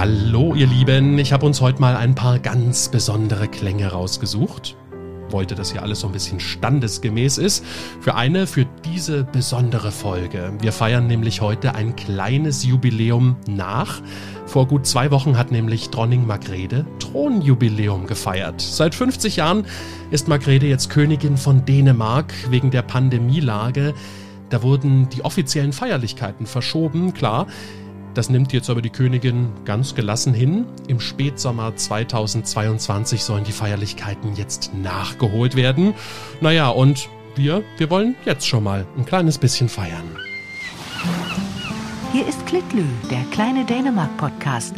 Hallo ihr Lieben, ich habe uns heute mal ein paar ganz besondere Klänge rausgesucht. Wollte, dass hier alles so ein bisschen standesgemäß ist. Für eine, für diese besondere Folge. Wir feiern nämlich heute ein kleines Jubiläum nach. Vor gut zwei Wochen hat nämlich Dronning Margrethe Thronjubiläum gefeiert. Seit 50 Jahren ist Margrethe jetzt Königin von Dänemark wegen der Pandemielage. Da wurden die offiziellen Feierlichkeiten verschoben, klar. Das nimmt jetzt aber die Königin ganz gelassen hin. Im Spätsommer 2022 sollen die Feierlichkeiten jetzt nachgeholt werden. Naja, und wir, wir wollen jetzt schon mal ein kleines bisschen feiern. Hier ist Klitlü, der kleine Dänemark-Podcast.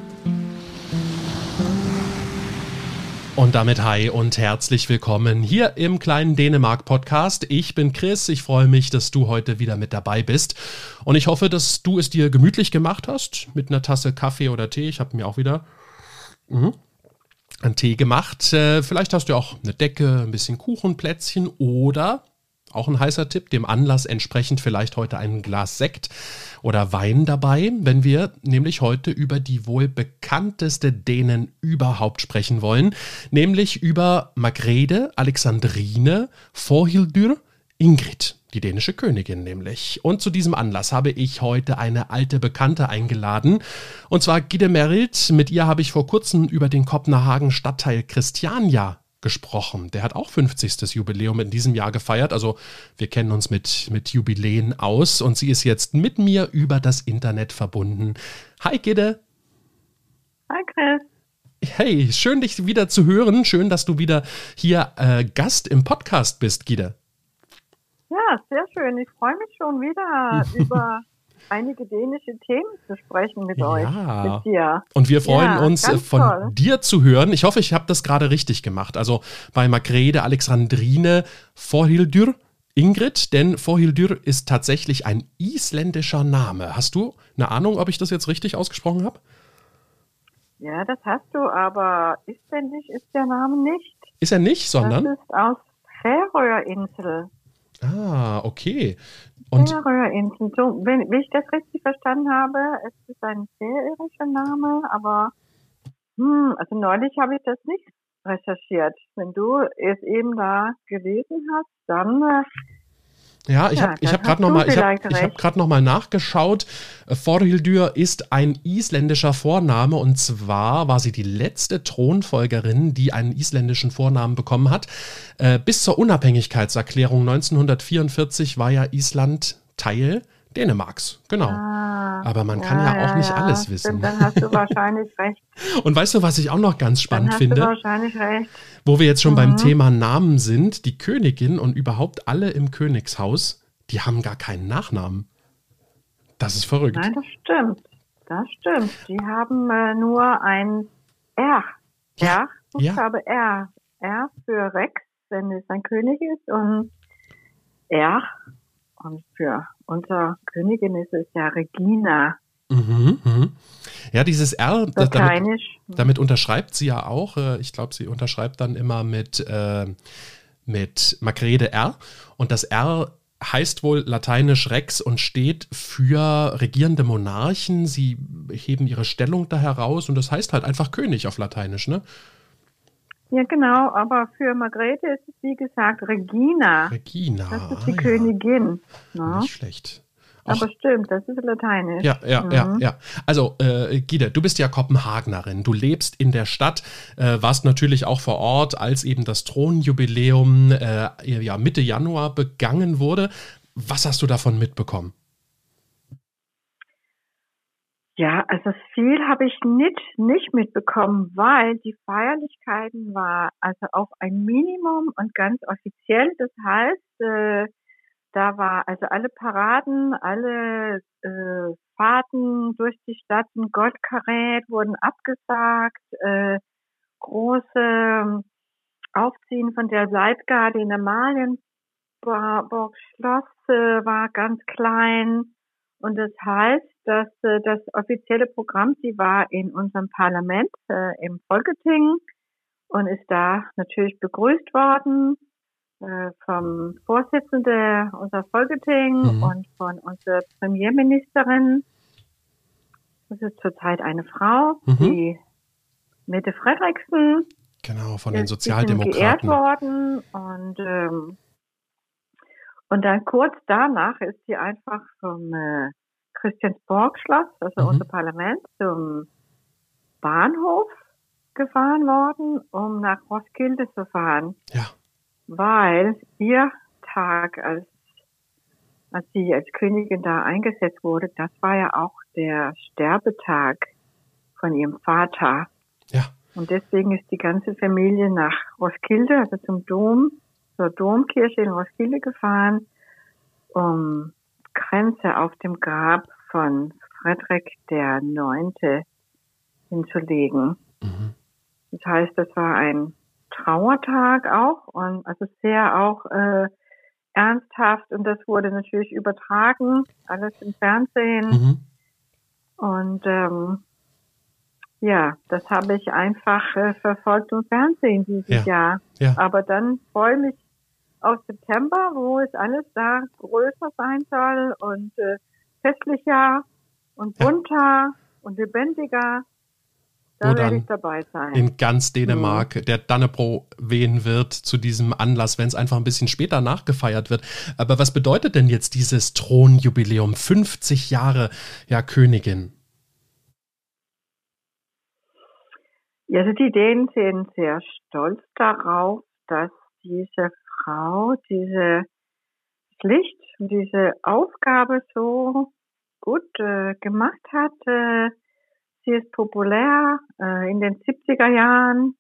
Und damit hi und herzlich willkommen hier im kleinen Dänemark Podcast. Ich bin Chris, ich freue mich, dass du heute wieder mit dabei bist und ich hoffe, dass du es dir gemütlich gemacht hast mit einer Tasse Kaffee oder Tee. Ich habe mir auch wieder mh, einen Tee gemacht. Äh, vielleicht hast du auch eine Decke, ein bisschen Kuchenplätzchen oder auch ein heißer Tipp, dem Anlass entsprechend vielleicht heute ein Glas Sekt oder Wein dabei, wenn wir nämlich heute über die wohl bekannteste Dänen überhaupt sprechen wollen, nämlich über Margrethe Alexandrine Vorhildur Ingrid, die dänische Königin nämlich. Und zu diesem Anlass habe ich heute eine alte Bekannte eingeladen, und zwar Gide Merit. Mit ihr habe ich vor kurzem über den Kopenhagen Stadtteil Christiania gesprochen. Der hat auch 50. Jubiläum in diesem Jahr gefeiert. Also wir kennen uns mit, mit Jubiläen aus und sie ist jetzt mit mir über das Internet verbunden. Hi Gide. Hi Chris. Hey, schön dich wieder zu hören. Schön, dass du wieder hier äh, Gast im Podcast bist, Gide. Ja, sehr schön. Ich freue mich schon wieder über einige dänische Themen zu sprechen mit euch, mit dir. Und wir freuen ja, uns äh, von toll. dir zu hören. Ich hoffe, ich habe das gerade richtig gemacht. Also bei Margrethe Alexandrine Vorhildur Ingrid, denn Vorhildur ist tatsächlich ein isländischer Name. Hast du eine Ahnung, ob ich das jetzt richtig ausgesprochen habe? Ja, das hast du, aber isländisch ist der Name nicht. Ist er nicht, sondern? Das ist aus Färöerinsel. Ah, okay. Und Färöerinseln. So, wenn, wenn ich das richtig verstanden habe, es ist ein färischer Name, aber hm, also neulich habe ich das nicht recherchiert. Wenn du es eben da gelesen hast, dann äh, ja, ich ja, habe hab gerade nochmal hab, ich hab grad noch mal nachgeschaut. Forhildur ist ein isländischer Vorname und zwar war sie die letzte Thronfolgerin, die einen isländischen Vornamen bekommen hat. Äh, bis zur Unabhängigkeitserklärung 1944 war ja Island Teil Dänemarks, genau. Ah, Aber man kann ja, ja auch nicht ja, alles wissen. Stimmt, dann hast du wahrscheinlich recht. Und weißt du, was ich auch noch ganz spannend dann hast finde? Du wahrscheinlich recht. Wo wir jetzt schon mhm. beim Thema Namen sind, die Königin und überhaupt alle im Königshaus, die haben gar keinen Nachnamen. Das ist verrückt. Nein, das stimmt. Das stimmt. Die haben äh, nur ein R. Ja, Buchstabe ja. R. R für Rex, wenn es ein König ist, und R und für unsere Königin ist es ja Regina. Mhm, mhm. Ja, dieses R, damit, damit, unterschreibt sie ja auch. Äh, ich glaube, sie unterschreibt dann immer mit, äh, mit Magrede R. Und das R heißt wohl lateinisch Rex und steht für regierende Monarchen. Sie heben ihre Stellung da heraus und das heißt halt einfach König auf Lateinisch, ne? Ja, genau, aber für Margrethe ist es wie gesagt Regina. Regina. Das ist die ah, Königin. Ja. Nicht schlecht. Auch, aber stimmt, das ist lateinisch. Ja, ja, mhm. ja, ja. Also, äh, Gide, du bist ja Kopenhagenerin. Du lebst in der Stadt, äh, warst natürlich auch vor Ort, als eben das Thronjubiläum äh, ja, Mitte Januar begangen wurde. Was hast du davon mitbekommen? Ja, also viel habe ich nicht, nicht mitbekommen, weil die Feierlichkeiten war also auf ein Minimum und ganz offiziell. Das heißt, äh, da war also alle Paraden, alle äh, Fahrten durch die Stadt in Goldkarät wurden abgesagt, äh, große ähm, Aufziehen von der Leitgarde in der Malienburg Schloss äh, war ganz klein. Und das heißt, dass äh, das offizielle Programm, sie war in unserem Parlament äh, im Folketing und ist da natürlich begrüßt worden äh, vom Vorsitzenden unserer Folketing mhm. und von unserer Premierministerin. Das ist zurzeit eine Frau, Mhm. die Mette Fredriksen. Genau, von den bisschen geehrt Sozialdemokraten. worden und ähm, und dann kurz danach ist sie einfach vom äh, Christiansborg-Schloss, also Mhm. unser Parlament, zum Bahnhof gefahren worden, um nach Roskilde zu fahren, Ja, weil ihr Tag als als sie als Königin da eingesetzt wurde, das war ja auch der Sterbetag von ihrem Vater. ja, Und deswegen ist die ganze Familie nach Roskilde, also zum Dom, zur Domkirche in Roskilde gefahren, um Kränze auf dem Grab von Frederik der Neunte hinzulegen. mhm. Das heißt, das war ein Trauertag auch und also sehr auch äh, ernsthaft und das wurde natürlich übertragen, alles im Fernsehen. Mhm. Und ähm, ja, das habe ich einfach äh, verfolgt im Fernsehen dieses Jahr. Ja. Aber dann freue ich mich auf September, wo es alles da größer sein soll und äh, festlicher und Ja. bunter und lebendiger. Da werde ich dabei sein. in ganz Dänemark der Dannebro wehen wird zu diesem Anlass, wenn es einfach ein bisschen später nachgefeiert wird. Aber was bedeutet denn jetzt dieses Thronjubiläum? 50 Jahre, ja, Königin. Ja, also die Dänen sind sehr stolz darauf, dass diese Frau diese Pflicht und diese Aufgabe so gut äh, gemacht hat. Äh, sie ist populär äh, in den 70er Jahren,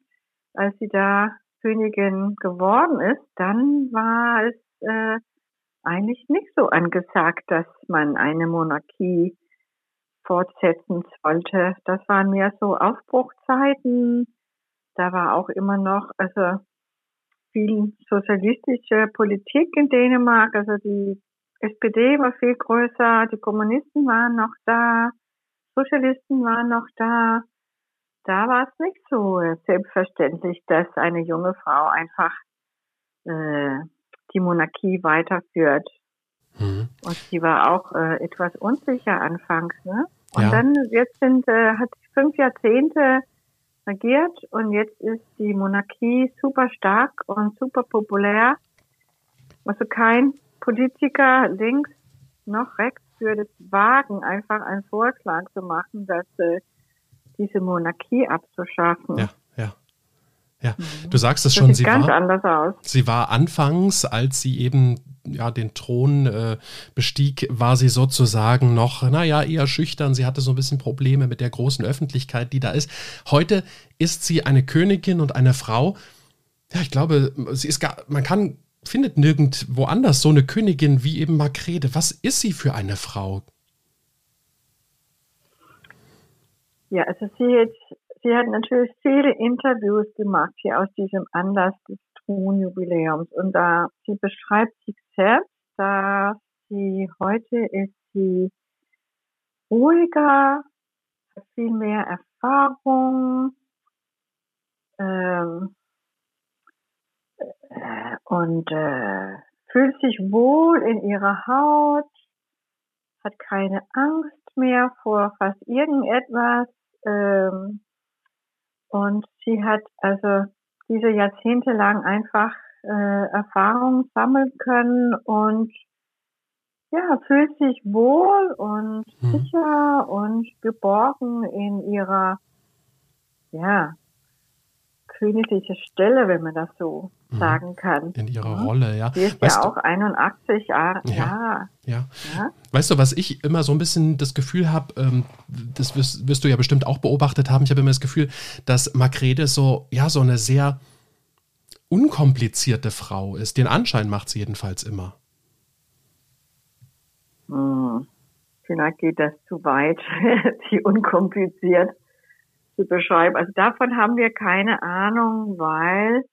als sie da Königin geworden ist, dann war es äh, eigentlich nicht so angesagt, dass man eine Monarchie fortsetzen sollte. Das waren mehr so Aufbruchzeiten. Da war auch immer noch, also viel sozialistische Politik in Dänemark. Also die SPD war viel größer, die Kommunisten waren noch da, Sozialisten waren noch da. Da war es nicht so selbstverständlich, dass eine junge Frau einfach äh, die Monarchie weiterführt. Mhm. Und sie war auch äh, etwas unsicher anfangs. Ne? Und Ja. dann jetzt sind äh, hat sie fünf Jahrzehnte regiert und jetzt ist die Monarchie super stark und super populär. Also kein Politiker links noch rechts würde wagen, einfach einen Vorschlag zu machen, dass äh, diese Monarchie abzuschaffen. Ja, ja. Ja, du sagst es Das schon, sie ganz war, anders aus. sie war anfangs, als sie eben ja, den Thron äh, bestieg, war sie sozusagen noch, naja, eher schüchtern. Sie hatte so ein bisschen Probleme mit der großen Öffentlichkeit, die da ist. Heute ist sie eine Königin und eine Frau. Ja, ich glaube, sie ist gar, man kann, findet nirgendwo anders so eine Königin wie eben Margrete. Was ist sie für eine Frau? Ja, also sie, jetzt, sie hat natürlich viele Interviews gemacht hier aus diesem Anlass des Thronjubiläums und da sie beschreibt sich selbst, dass sie heute ist sie ruhiger, hat viel mehr Erfahrung ähm, äh, und äh, fühlt sich wohl in ihrer Haut, hat keine Angst mehr vor fast irgendetwas. Ähm, und sie hat also diese Jahrzehnte lang einfach äh, Erfahrung sammeln können und ja, fühlt sich wohl und Mhm. sicher und geborgen in ihrer ja, königliche Stelle, wenn man das so Mhm. sagen kann. In ihrer Mhm. Rolle, ja. Sie ist Weißt ja du- auch 81 Jahre. Ja. Ja. Ja. ja. Weißt du, was ich immer so ein bisschen das Gefühl habe, ähm, das wirst, wirst du ja bestimmt auch beobachtet haben, ich habe immer das Gefühl, dass Makrede so, ja, so eine sehr unkomplizierte Frau ist. Den Anschein macht sie jedenfalls immer. Hm. Vielleicht geht das zu weit, sie unkompliziert zu beschreiben. Also davon haben wir keine Ahnung, weil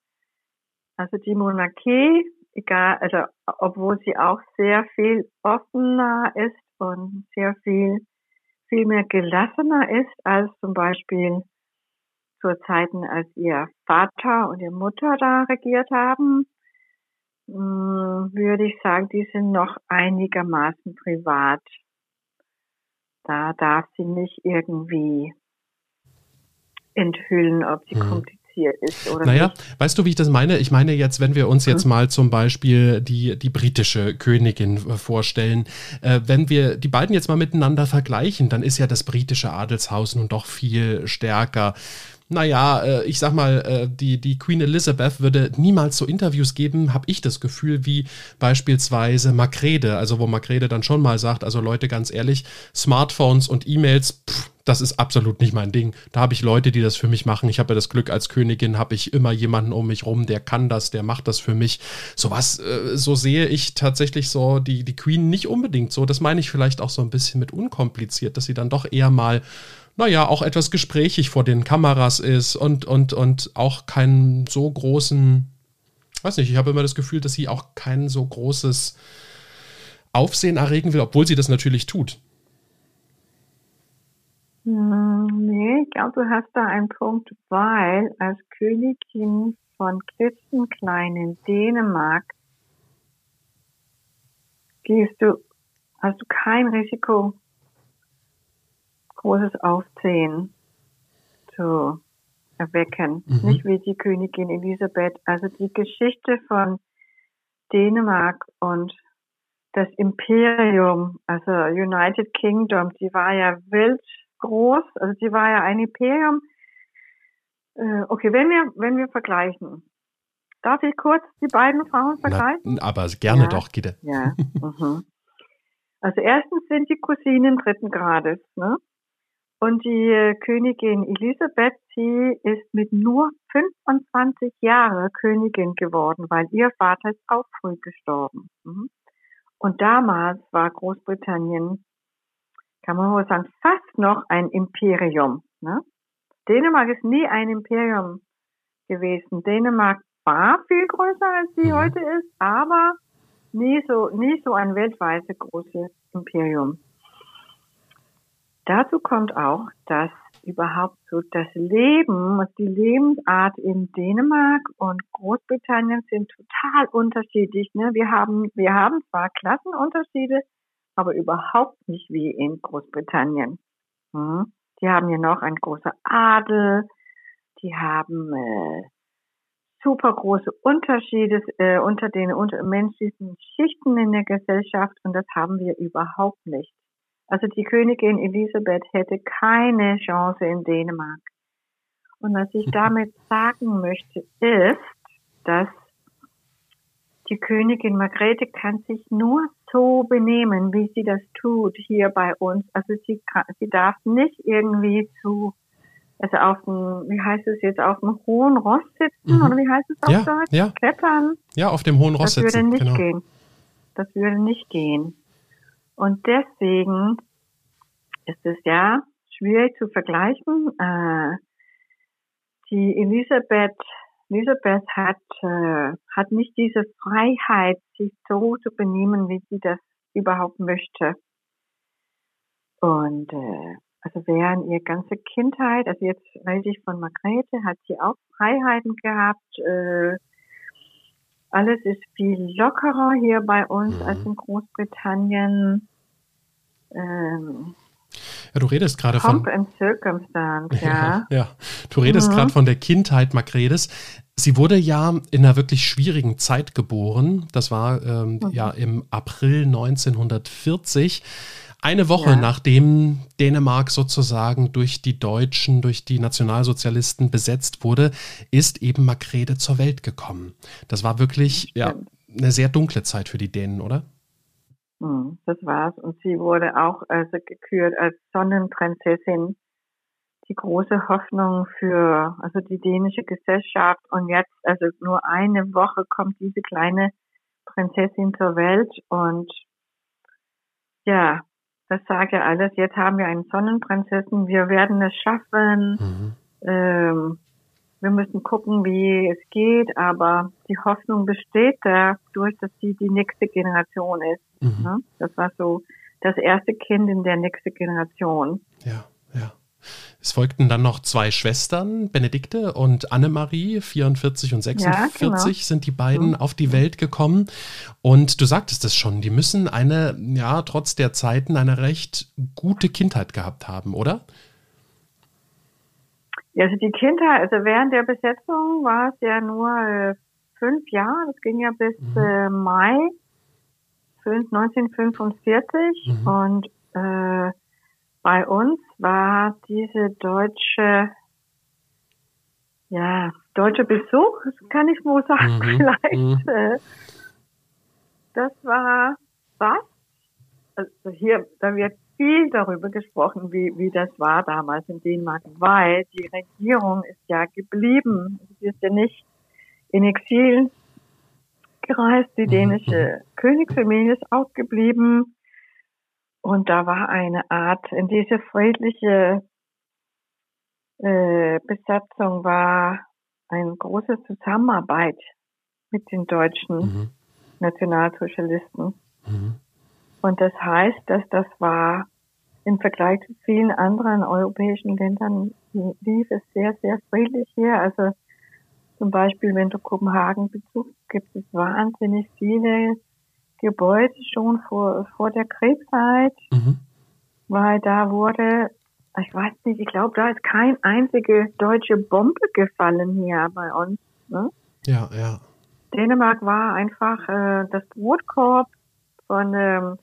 also die Monarchie, egal, also obwohl sie auch sehr viel offener ist und sehr viel viel mehr gelassener ist als zum Beispiel zu Zeiten, als ihr Vater und ihre Mutter da regiert haben, hm, würde ich sagen, die sind noch einigermaßen privat. Da darf sie nicht irgendwie enthüllen, ob sie mhm. Kompliziert ist oder naja, nicht. weißt du, wie ich das meine? Ich meine jetzt, wenn wir uns jetzt mhm. mal zum Beispiel die, die britische Königin äh, vorstellen, äh, wenn wir die beiden jetzt mal miteinander vergleichen, dann ist ja das britische Adelshaus nun doch viel stärker naja, äh, ich sag mal, äh, die, die Queen Elizabeth würde niemals so Interviews geben, habe ich das Gefühl, wie beispielsweise Macrede, also wo Macrede dann schon mal sagt, also Leute, ganz ehrlich, Smartphones und E-Mails, das ist absolut nicht mein Ding. Da habe ich Leute, die das für mich machen. Ich habe ja das Glück, als Königin habe ich immer jemanden um mich rum, der kann das, der macht das für mich. Sowas, äh, so sehe ich tatsächlich so die, die Queen nicht unbedingt so. Das meine ich vielleicht auch so ein bisschen mit unkompliziert, dass sie dann doch eher mal naja, auch etwas gesprächig vor den Kameras ist und, und, und auch keinen so großen, weiß nicht, ich habe immer das Gefühl, dass sie auch kein so großes Aufsehen erregen will, obwohl sie das natürlich tut. Hm, nee, ich glaube, du hast da einen Punkt, weil als Königin von Klitzenklein in Dänemark gehst du, hast du kein Risiko großes Aufsehen zu erwecken. Mhm. Nicht wie die Königin Elisabeth. Also die Geschichte von Dänemark und das Imperium, also United Kingdom, die war ja wild groß, also die war ja ein Imperium. Äh, okay, wenn wir, wenn wir vergleichen, darf ich kurz die beiden Frauen vergleichen? Na, aber gerne ja. doch, Gitte. Ja. Mhm. Also erstens sind die Cousinen dritten Grades, ne? Und die äh, Königin Elisabeth, sie ist mit nur 25 Jahren Königin geworden, weil ihr Vater ist auch früh gestorben. Mhm. Und damals war Großbritannien, kann man wohl sagen, fast noch ein Imperium. Ne? Dänemark ist nie ein Imperium gewesen. Dänemark war viel größer, als sie mhm. heute ist, aber nie so, nie so ein weltweites großes Imperium. Dazu kommt auch, dass überhaupt so das Leben und die Lebensart in Dänemark und Großbritannien sind total unterschiedlich. Ne? Wir haben, wir haben zwar Klassenunterschiede, aber überhaupt nicht wie in Großbritannien. Hm? Die haben ja noch ein großer Adel, die haben äh, super große Unterschiede äh, unter den unter menschlichen Schichten in der Gesellschaft und das haben wir überhaupt nicht. Also die Königin Elisabeth hätte keine Chance in Dänemark. Und was ich damit sagen möchte, ist, dass die Königin Margrethe kann sich nur so benehmen, wie sie das tut hier bei uns. Also sie, kann, sie darf nicht irgendwie zu, also auf dem, wie heißt es jetzt, auf dem hohen Ross sitzen, mhm. oder wie heißt es auf ja, Deutsch? Ja. Klettern. Ja, auf dem hohen Ross sitzen. Das würde nicht genau. gehen. Das würde nicht gehen. Und deswegen ist es ja schwierig zu vergleichen. Äh, die Elisabeth, Elisabeth hat, äh, hat nicht diese Freiheit, sich so zu benehmen, wie sie das überhaupt möchte. Und äh, also während ihre ganze Kindheit, also jetzt rede ich von Margrethe, hat sie auch Freiheiten gehabt. Äh, alles ist viel lockerer hier bei uns als in Großbritannien. Ähm, ja, du redest gerade von. and Circumstance, ja. ja, du redest mhm. gerade von der Kindheit Makredes. Sie wurde ja in einer wirklich schwierigen Zeit geboren. Das war ähm, mhm. ja im April 1940. Eine Woche ja. nachdem Dänemark sozusagen durch die Deutschen, durch die Nationalsozialisten besetzt wurde, ist eben Makrede zur Welt gekommen. Das war wirklich ja, eine sehr dunkle Zeit für die Dänen, oder? Hm, das war's. Und sie wurde auch also gekürt als Sonnenprinzessin. Die große Hoffnung für also die dänische Gesellschaft. Und jetzt, also nur eine Woche kommt diese kleine Prinzessin zur Welt. Und ja, das sage ja alles. Jetzt haben wir einen Sonnenprinzessin. Wir werden es schaffen. Mhm. Ähm, wir müssen gucken, wie es geht, aber die Hoffnung besteht dadurch, dass sie die nächste Generation ist. Mhm. Ne? Das war so das erste Kind in der nächsten Generation. Ja, ja. Es folgten dann noch zwei Schwestern, Benedikte und Annemarie, 44 und 46 ja, genau. sind die beiden mhm. auf die Welt gekommen. Und du sagtest es schon, die müssen eine, ja, trotz der Zeiten eine recht gute Kindheit gehabt haben, oder? Ja, also die Kindheit, also während der Besetzung war es ja nur äh, fünf Jahre, das ging ja bis mhm. äh, Mai 1945 mhm. und äh, bei uns war diese deutsche, ja, deutsche Besuch, kann ich wohl sagen, mhm. vielleicht. Mhm. Äh, das war was? Also hier, da wird viel darüber gesprochen, wie, wie das war damals in Dänemark, weil die Regierung ist ja geblieben. Sie ist ja nicht in Exil gereist. Die mhm. dänische Königsfamilie ist auch geblieben. Und da war eine Art, in diese friedliche äh, Besatzung war eine große Zusammenarbeit mit den deutschen mhm. Nationalsozialisten. Mhm. Und das heißt, dass das war im Vergleich zu vielen anderen europäischen Ländern lief es sehr, sehr friedlich hier. Also zum Beispiel, wenn du Kopenhagen besuchst, gibt es wahnsinnig viele Gebäude schon vor, vor der Kriegszeit, mhm. weil da wurde, ich weiß nicht, ich glaube, da ist kein einzige deutsche Bombe gefallen hier bei uns. Ne? Ja, ja. Dänemark war einfach äh, das Brotkorb von, ähm,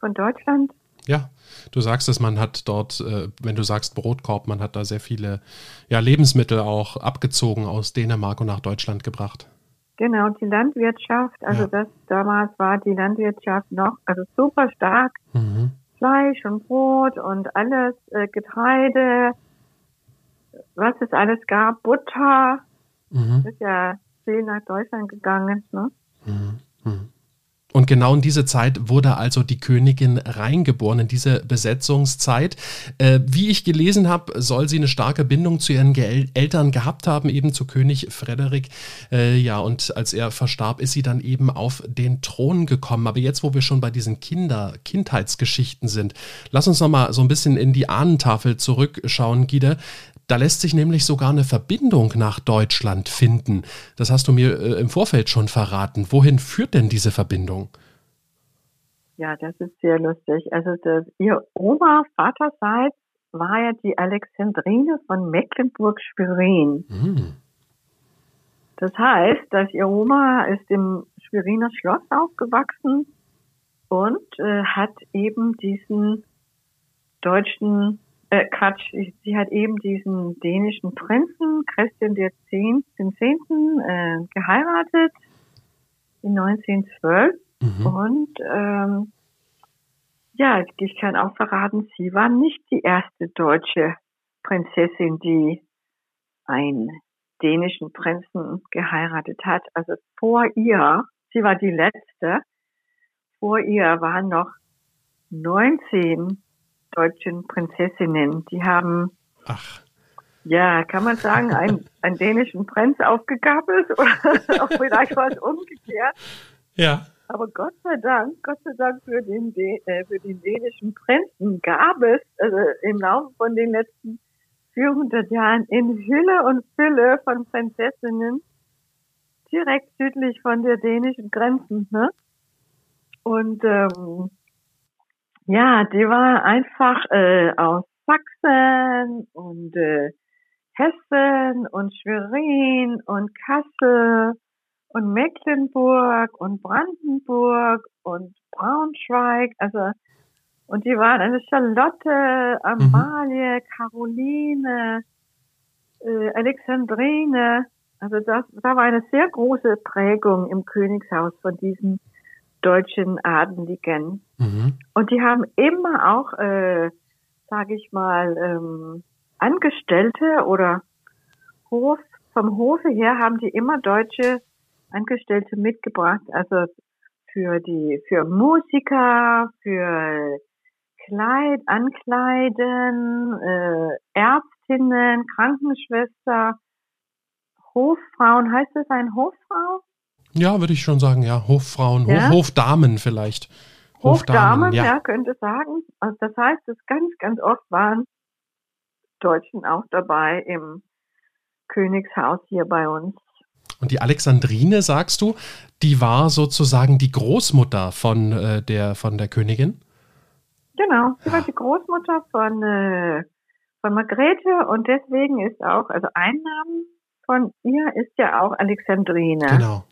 von Deutschland. Ja, du sagst es, man hat dort, äh, wenn du sagst Brotkorb, man hat da sehr viele ja, Lebensmittel auch abgezogen aus Dänemark und nach Deutschland gebracht. Genau, die Landwirtschaft, also ja. das damals war die Landwirtschaft noch, also super stark. Mhm. Fleisch und Brot und alles, äh, Getreide, was es alles gab, Butter, mhm. ist ja viel nach Deutschland gegangen, ne? Mhm. Und genau in diese Zeit wurde also die Königin reingeboren, in diese Besetzungszeit. Äh, wie ich gelesen habe, soll sie eine starke Bindung zu ihren Ge Eltern gehabt haben, eben zu König Frederik. Äh, ja, und als er verstarb, ist sie dann eben auf den Thron gekommen. Aber jetzt, wo wir schon bei diesen Kinder, Kindheitsgeschichten sind, lass uns nochmal so ein bisschen in die Ahnentafel zurückschauen, Gide. Da lässt sich nämlich sogar eine Verbindung nach Deutschland finden. Das hast du mir äh, im Vorfeld schon verraten. Wohin führt denn diese Verbindung? Ja, das ist sehr lustig. Also das, ihr Oma vaterseits war ja die Alexandrine von Mecklenburg-Schwerin. Mhm. Das heißt, dass ihr Oma ist im Schweriner Schloss aufgewachsen und äh, hat eben diesen deutschen äh, Quatsch, sie hat eben diesen dänischen Prinzen Christian X. den Zehnten äh, geheiratet in 1912 mhm. und ähm, ja, ich kann auch verraten, sie war nicht die erste deutsche Prinzessin, die einen dänischen Prinzen geheiratet hat. Also vor ihr, sie war die letzte, vor ihr waren noch 19 deutschen Prinzessinnen. Die haben, Ach. ja, kann man sagen, einen, einen dänischen Prinz aufgegabelt oder auch vielleicht was umgekehrt. Ja. Aber Gott sei Dank, Gott sei Dank für den, äh, für den dänischen Prinzen gab es also im Laufe von den letzten 400 Jahren in Hülle und Fülle von Prinzessinnen direkt südlich von der dänischen Grenzen. Ne? Und ähm, ja, die war einfach äh, aus Sachsen und äh, Hessen und Schwerin und Kassel und Mecklenburg und Brandenburg und Braunschweig, also und die waren eine Charlotte, Amalie, mhm. Caroline, äh, Alexandrine. Also das, da war eine sehr große Prägung im Königshaus von diesen deutschen Adeligen. Mhm. Und die haben immer auch, äh, sage ich mal, ähm, Angestellte oder Hof, vom Hofe her haben die immer deutsche Angestellte mitgebracht. Also für die, für Musiker, für Kleid, Ankleiden, äh, Ärztinnen, Krankenschwester, Hoffrauen. Heißt das ein Hoffrau? Ja, würde ich schon sagen, ja. Hoffrauen, ja? Hof, Hofdamen vielleicht. Hofdamen, Hofdamen ja. ja, könnte sagen. Also das heißt, dass ganz, ganz oft waren Deutschen auch dabei im Königshaus hier bei uns. Und die Alexandrine, sagst du, die war sozusagen die Großmutter von, äh, der, von der Königin? Genau, sie war die Großmutter von, äh, von Margrethe und deswegen ist auch, also ein Name von ihr ist ja auch Alexandrine. Genau,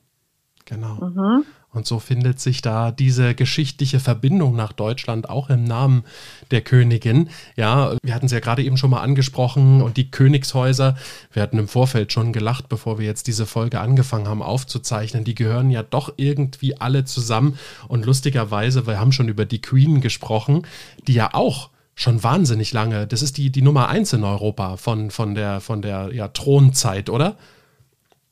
genau. Mhm. Und so findet sich da diese geschichtliche Verbindung nach Deutschland auch im Namen der Königin. Ja, wir hatten es ja gerade eben schon mal angesprochen und die Königshäuser, wir hatten im Vorfeld schon gelacht, bevor wir jetzt diese Folge angefangen haben aufzuzeichnen, die gehören ja doch irgendwie alle zusammen. Und lustigerweise, wir haben schon über die Queen gesprochen, die ja auch schon wahnsinnig lange, das ist die, die Nummer eins in Europa von, von der, von der ja, Thronzeit, oder?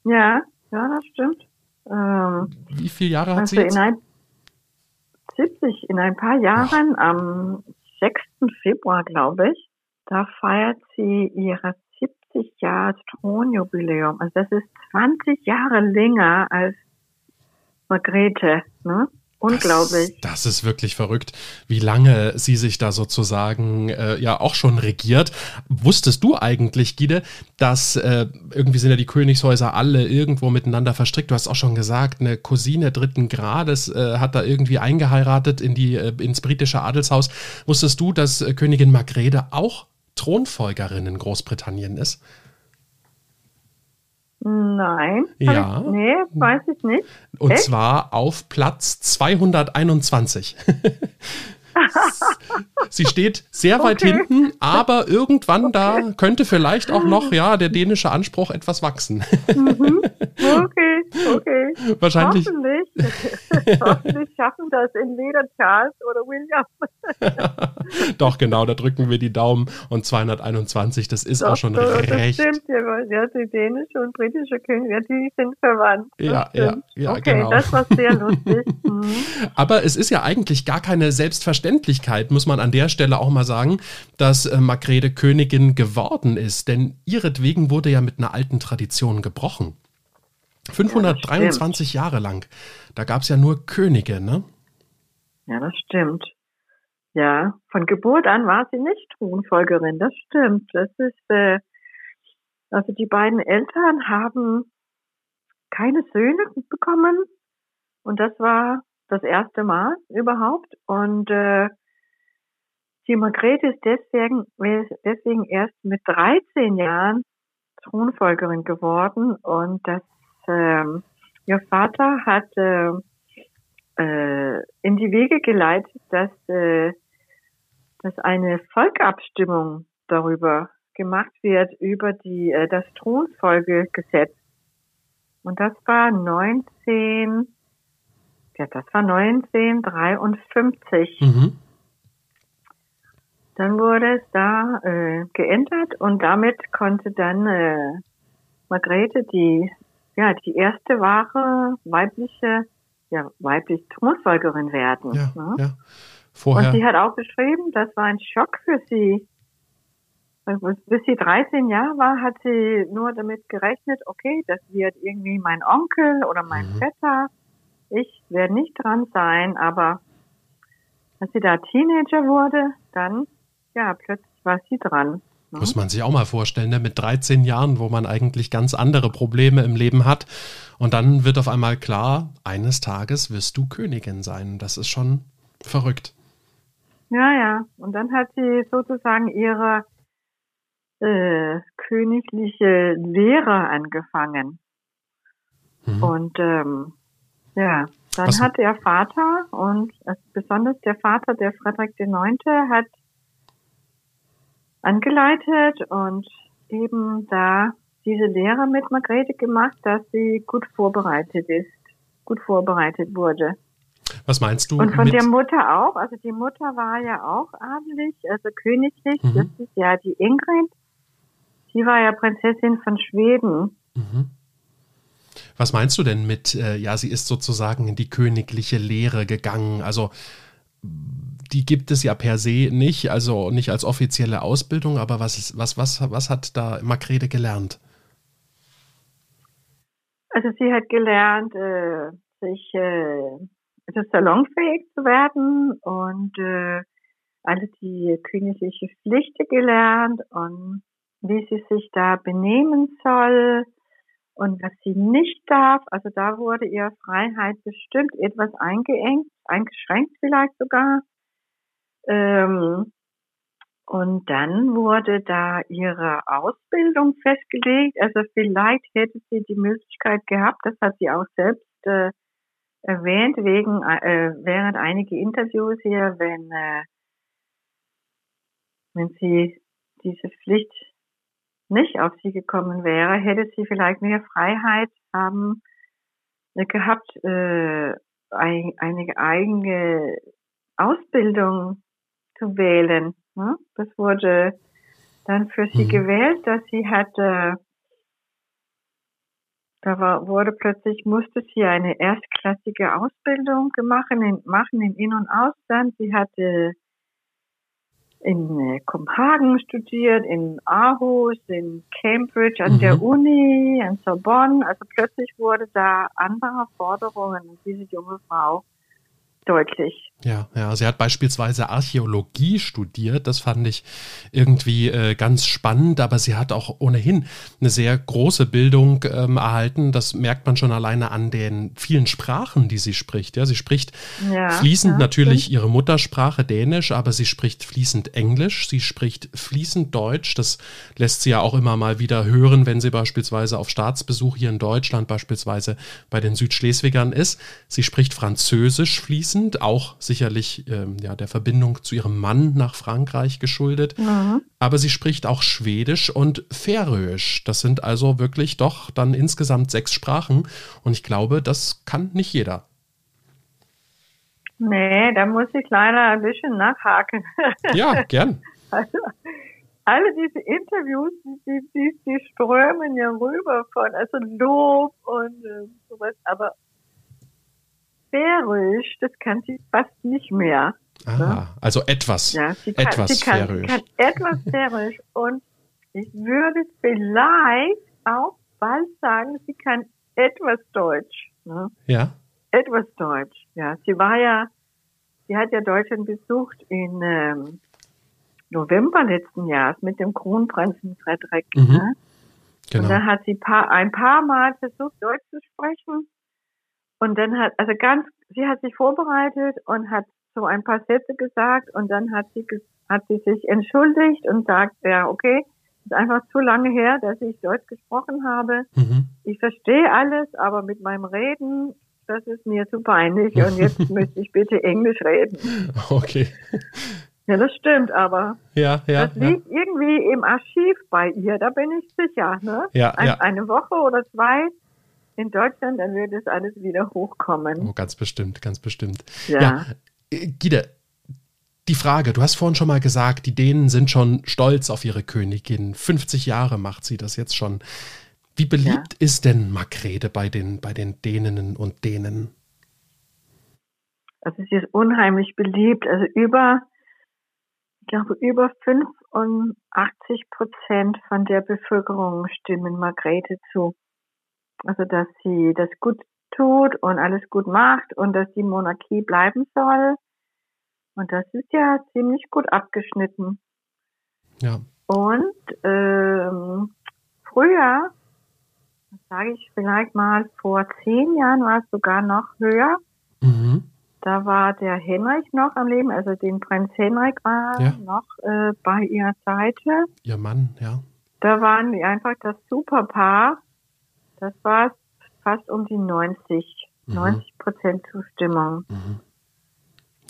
Ja, ja, das stimmt. Ähm, Wie viele Jahre hat also sie jetzt? In ein, 70, in ein paar Jahren, Ach. am 6. Februar, glaube ich, da feiert sie ihre 70 Jahre Thronjubiläum. Also das ist 20 Jahre länger als Margrethe. Ne? Unglaublich. Das, das, ist wirklich verrückt, wie lange sie sich da sozusagen äh, ja auch schon regiert. Wusstest du eigentlich, Gide, dass äh, irgendwie sind ja die Königshäuser alle irgendwo miteinander verstrickt? Du hast auch schon gesagt, eine Cousine dritten Grades äh, hat da irgendwie eingeheiratet in die, äh, ins britische Adelshaus. Wusstest du, dass äh, Königin Margrethe auch Thronfolgerin in Großbritannien ist? Nein. Ja. Ich, nee, weiß ich nicht. Und Echt? zwar auf Platz 221. Sie steht sehr weit okay. hinten, aber irgendwann okay. da könnte vielleicht auch noch ja der dänische Anspruch etwas wachsen. Mhm. Okay, okay. Wahrscheinlich. Hoffentlich. Hoffentlich schaffen das entweder Charles oder William. Doch, genau, da drücken wir die Daumen. Und 221, das ist Doch, auch schon das recht. Das stimmt, ja, die dänische und britische Königin, die sind verwandt. Ja, ja, ja, okay, genau. das war sehr lustig. Mhm. Aber es ist ja eigentlich gar keine Selbstverständlichkeit, muss man an der Stelle auch mal sagen, dass äh, Margrethe Königin geworden ist. Denn ihretwegen wurde ja mit einer alten Tradition gebrochen. 523 ja, Jahre lang. Da gab es ja nur Könige, ne? Ja, das stimmt. Ja, von Geburt an war sie nicht Thronfolgerin, das stimmt. Das ist, äh, also die beiden Eltern haben keine Söhne bekommen und das war das erste Mal überhaupt. Und äh, die Margrethe ist deswegen, deswegen erst mit 13 Jahren Thronfolgerin geworden und das ähm, ihr Vater hat äh, äh, in die Wege geleitet, dass, äh, dass eine Volkabstimmung darüber gemacht wird, über die, äh, das Thronfolgegesetz. Und das war 19, ja, das war 1953. Mhm. Dann wurde es da äh, geändert und damit konnte dann äh, Margrethe die ja, die erste wahre weibliche, ja, weibliche Thronfolgerin werden. Ja, ne? ja. Vorher. Und sie hat auch beschrieben, das war ein Schock für sie. Bis sie 13 Jahre war, hat sie nur damit gerechnet, okay, das wird irgendwie mein Onkel oder mein mhm. Vetter. Ich werde nicht dran sein, aber als sie da Teenager wurde, dann, ja, plötzlich war sie dran. Muss man sich auch mal vorstellen, ne? mit 13 Jahren, wo man eigentlich ganz andere Probleme im Leben hat. Und dann wird auf einmal klar, eines Tages wirst du Königin sein. Das ist schon verrückt. Ja, ja. Und dann hat sie sozusagen ihre äh, königliche Lehre angefangen. Mhm. Und ähm, ja, dann Was? hat der Vater und besonders der Vater, der Frederik IX., hat angeleitet und eben da diese Lehre mit Margrethe gemacht, dass sie gut vorbereitet ist, gut vorbereitet wurde. Was meinst du? Und von der Mutter auch. Also die Mutter war ja auch adelig, also königlich. Mhm. Das ist ja die Ingrid. Sie war ja Prinzessin von Schweden. Mhm. Was meinst du denn mit, äh, ja, sie ist sozusagen in die königliche Lehre gegangen? Also die gibt es ja per se nicht, also nicht als offizielle Ausbildung, aber was, was, was, was hat da Makrede gelernt? Also sie hat gelernt, äh, sich äh, also salonfähig zu werden und äh, alle die königliche Pflichten gelernt und wie sie sich da benehmen soll und was sie nicht darf. Also da wurde ihre Freiheit bestimmt etwas eingeengt, eingeschränkt vielleicht sogar. Ähm, und dann wurde da ihre Ausbildung festgelegt. Also vielleicht hätte sie die Möglichkeit gehabt, das hat sie auch selbst äh, erwähnt, wegen, äh, während einige Interviews hier, wenn, äh, wenn sie diese Pflicht nicht auf sie gekommen wäre, hätte sie vielleicht mehr Freiheit haben äh, gehabt, äh, ein, eine eigene Ausbildung zu wählen. Ne? Das wurde dann für sie mhm. gewählt, dass sie hatte, da war, wurde plötzlich, musste sie eine erstklassige Ausbildung machen in, machen in In- und Ausland. Sie hatte in äh, Kopenhagen studiert, in Aarhus, in Cambridge an mhm. der Uni, in Sorbonne. Also plötzlich wurde da andere Forderungen und diese junge Frau deutlich. Ja, ja, sie hat beispielsweise Archäologie studiert, das fand ich irgendwie äh, ganz spannend, aber sie hat auch ohnehin eine sehr große Bildung ähm, erhalten. Das merkt man schon alleine an den vielen Sprachen, die sie spricht. Ja, sie spricht ja, fließend ja, natürlich stimmt. ihre Muttersprache Dänisch, aber sie spricht fließend Englisch, sie spricht fließend Deutsch. Das lässt sie ja auch immer mal wieder hören, wenn sie beispielsweise auf Staatsbesuch hier in Deutschland, beispielsweise bei den Südschleswigern ist. Sie spricht Französisch fließend, auch sicherlich ähm, ja, der Verbindung zu ihrem Mann nach Frankreich geschuldet. Mhm. Aber sie spricht auch Schwedisch und Färöisch. Das sind also wirklich doch dann insgesamt sechs Sprachen. Und ich glaube, das kann nicht jeder. Nee, da muss ich leider ein bisschen nachhaken. Ja, gern. Also, alle diese Interviews, die, die, die strömen ja rüber von, also Lob und äh, sowas, aber Färöisch, das kann sie fast nicht mehr. Ah, ne? also etwas. Ja, sie kann, etwas sie kann. Sie kann etwas Färöisch und ich würde vielleicht auch bald sagen, sie kann etwas Deutsch. Ne? Ja. Etwas Deutsch, ja. Sie war ja, sie hat ja Deutschland besucht in ähm, November letzten Jahres mit dem Kronprinzen Frederik. Mhm. Ne? Genau. Und da hat sie paar, ein paar Mal versucht, Deutsch zu sprechen. Und dann hat, also ganz, sie hat sich vorbereitet und hat so ein paar Sätze gesagt und dann hat sie, hat sie sich entschuldigt und sagt, ja, okay, ist einfach zu lange her, dass ich Deutsch gesprochen habe. Mhm. Ich verstehe alles, aber mit meinem Reden, das ist mir zu peinlich und jetzt müsste ich bitte Englisch reden. Okay. Ja, das stimmt, aber ja, ja, das liegt ja. irgendwie im Archiv bei ihr, da bin ich sicher. Ne? Ja, Ein, ja. Eine Woche oder zwei in Deutschland, dann wird es alles wieder hochkommen. Oh, ganz bestimmt, ganz bestimmt. Ja. ja. Äh, Gide, die Frage, du hast vorhin schon mal gesagt, die Dänen sind schon stolz auf ihre Königin. 50 Jahre macht sie das jetzt schon. Wie beliebt ja. ist denn Margrethe bei den, bei den Däninnen und Dänen? Also sie ist unheimlich beliebt. Also über, ich glaube, über 85 Prozent von der Bevölkerung stimmen Margrethe zu. Also, dass sie das gut tut und alles gut macht und dass die Monarchie bleiben soll. Und das ist ja ziemlich gut abgeschnitten. Ja. Und ähm, früher, sage ich vielleicht mal, vor zehn Jahren war es sogar noch höher. Mhm. Da war der Henrich noch am Leben, also den Prinz Henrik war ja. noch äh, bei ihrer Seite. Ihr Mann, ja. Da waren die einfach das Superpaar. Das war fast um die 90, mhm. 90 Prozent Zustimmung. Mhm.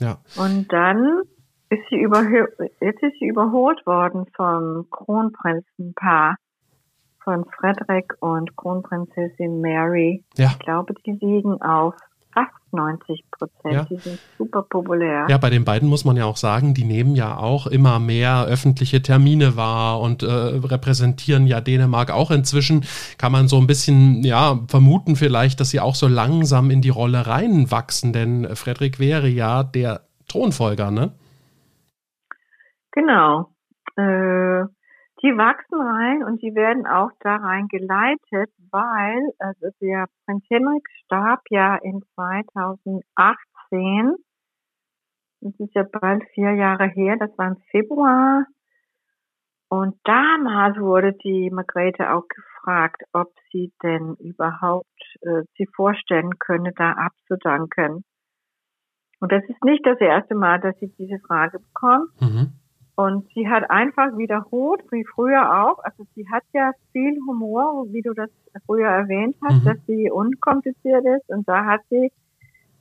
Ja. Und dann ist sie überholt, jetzt ist sie überholt worden vom Kronprinzenpaar von Frederick und Kronprinzessin Mary. Ja. Ich glaube, die liegen auf 90 Prozent. Ja. Die sind super populär. Ja, bei den beiden muss man ja auch sagen, die nehmen ja auch immer mehr öffentliche Termine wahr und äh, repräsentieren ja Dänemark auch inzwischen. Kann man so ein bisschen ja vermuten vielleicht, dass sie auch so langsam in die Rolle reinwachsen, denn Frederik wäre ja der Thronfolger, ne? Genau. Äh, die wachsen rein und die werden auch da rein geleitet, weil also der Prinz Henrik starb ja in 2018. Das ist ja bald vier Jahre her, das war im Februar. Und damals wurde die Margrethe auch gefragt, ob sie denn überhaupt äh, sie vorstellen könne, da abzudanken. Und das ist nicht das erste Mal, dass sie diese Frage bekommt. Mhm. Und sie hat einfach wiederholt, wie früher auch. Also sie hat ja viel Humor, wie du das früher erwähnt hast, mhm. dass sie unkompliziert ist. Und da hat sie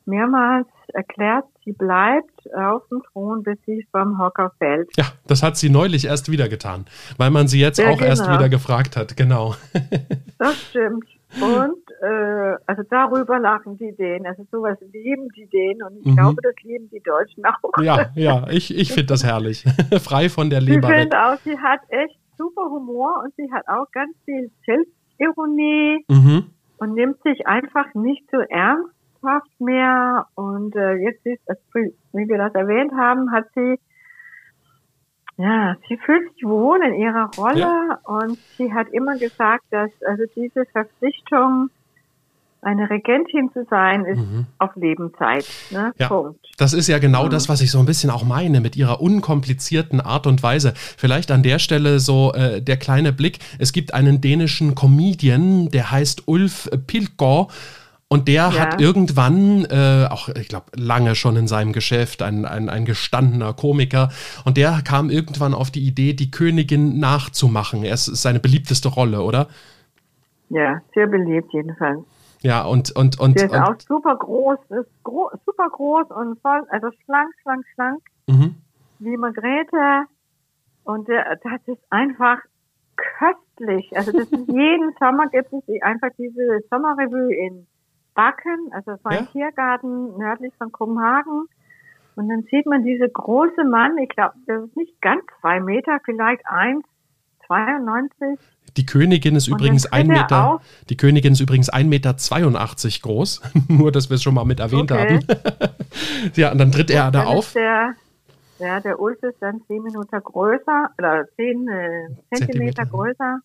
mehrmals erklärt, sie bleibt auf dem Thron, bis sie vom Hocker fällt. Ja, das hat sie neulich erst wieder getan, weil man sie jetzt ja, auch genau. erst wieder gefragt hat. Genau. Das stimmt. Und äh, also darüber lachen die Dänen. Also sowas lieben die Dänen und ich mhm. glaube, das lieben die Deutschen auch. Ja, ja, ich, ich finde das herrlich. Frei von der Leber. Ich finde auch, sie hat echt super Humor und sie hat auch ganz viel Selbstironie mhm. und nimmt sich einfach nicht so ernsthaft mehr. Und äh, jetzt ist, wie wir das erwähnt haben, hat sie ja, sie fühlt sich wohl in ihrer Rolle ja. und sie hat immer gesagt, dass also diese Verpflichtung, eine Regentin zu sein, ist mhm. auf Lebenszeit. Ne? Ja, Punkt. Das ist ja genau mhm. das, was ich so ein bisschen auch meine mit ihrer unkomplizierten Art und Weise. Vielleicht an der Stelle so äh, der kleine Blick. Es gibt einen dänischen Comedian, der heißt Ulf Pilko und der ja. hat irgendwann, äh, auch ich glaube lange schon in seinem Geschäft, ein, ein, ein gestandener Komiker, und der kam irgendwann auf die Idee, die Königin nachzumachen. Er ist seine beliebteste Rolle, oder? Ja, sehr beliebt jedenfalls. Ja, und, und, und. Der ist und, auch super groß, ist gro super groß und voll, also schlank, schlank, schlank. Mhm. Wie Margrethe. Und der, das ist einfach köstlich. Also das ist jeden Sommer gibt es einfach diese Sommerrevue in Backen, also so ein ja? Tiergarten nördlich von Kopenhagen. Und dann sieht man diese große Mann, ich glaube, das ist nicht ganz zwei Meter, vielleicht 1,92. Die Königin ist übrigens ein Meter. Die Königin ist übrigens 1,82 Meter groß. Nur, dass wir es schon mal mit erwähnt okay. haben. ja, und dann tritt er da auf. Der, ja, der Ulf ist dann 10 Minuten größer oder 10 äh, Zentimeter, Zentimeter größer.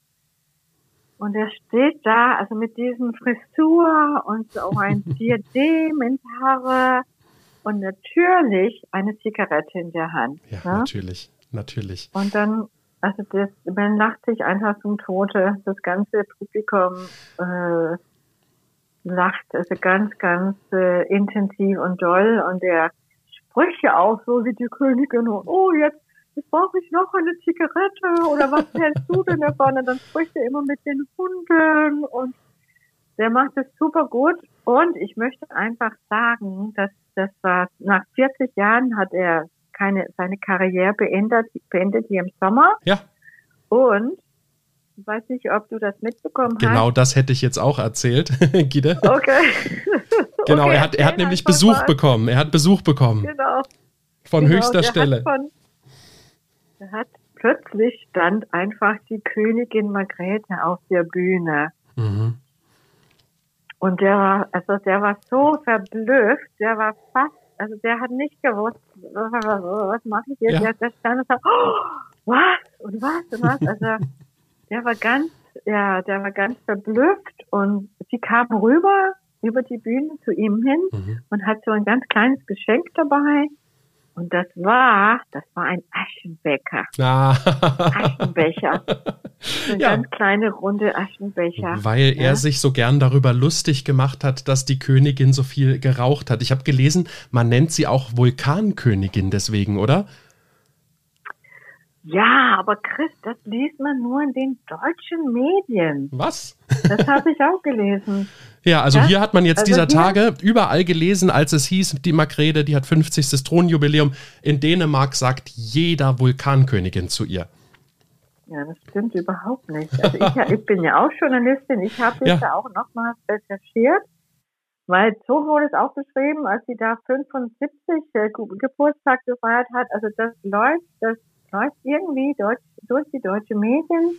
Und er steht da, also mit diesem Frisur und auch ein Diadem in Haare und natürlich eine Zigarette in der Hand. Ja, ne? natürlich, natürlich. Und dann, also das, man lacht sich einfach zum Tote. Das ganze Publikum äh, lacht also ganz, ganz äh, intensiv und doll und er spricht ja auch so wie die Königin und oh, jetzt brauche ich noch eine Zigarette oder was hältst du denn davon? Und dann spricht er immer mit den Hunden und der macht es super gut. Und ich möchte einfach sagen, dass das war nach 40 Jahren hat er keine seine Karriere beendet, beendet hier im Sommer. Ja. Und ich weiß nicht, ob du das mitbekommen genau hast. Genau, das hätte ich jetzt auch erzählt, Gide. Okay. genau, okay, er hat, er hat nämlich Besuch mal. bekommen. Er hat Besuch bekommen. Genau. Von genau, höchster Stelle. Von, hat plötzlich stand einfach die Königin Margrethe auf der Bühne. Mhm. Und der war, also der war so verblüfft, der war fast, also der hat nicht gewusst, was mache ich jetzt? Ja. Der stand und sagt, oh, was und was und was. Also der war ganz, ja, der war ganz verblüfft und sie kam rüber über die Bühne zu ihm hin mhm. und hat so ein ganz kleines Geschenk dabei und das war, das war ein Aschenbecher. Ah. Aschenbecher. Ein ja. ganz kleine runde Aschenbecher. Weil ja. er sich so gern darüber lustig gemacht hat, dass die Königin so viel geraucht hat. Ich habe gelesen, man nennt sie auch Vulkankönigin deswegen, oder? Ja, aber Chris, das liest man nur in den deutschen Medien. Was? Das habe ich auch gelesen. Ja, also ja? hier hat man jetzt also dieser Tage überall gelesen, als es hieß, die Makrede, die hat 50. Thronjubiläum. In Dänemark sagt jeder Vulkankönigin zu ihr. Ja, das stimmt überhaupt nicht. Also ich, ich bin ja auch Journalistin. Ich habe das ja. auch nochmal recherchiert, weil so wurde es auch beschrieben, als sie da 75 äh, Geburtstag gefeiert hat. Also das läuft, das läuft irgendwie durch, durch die deutsche Medien.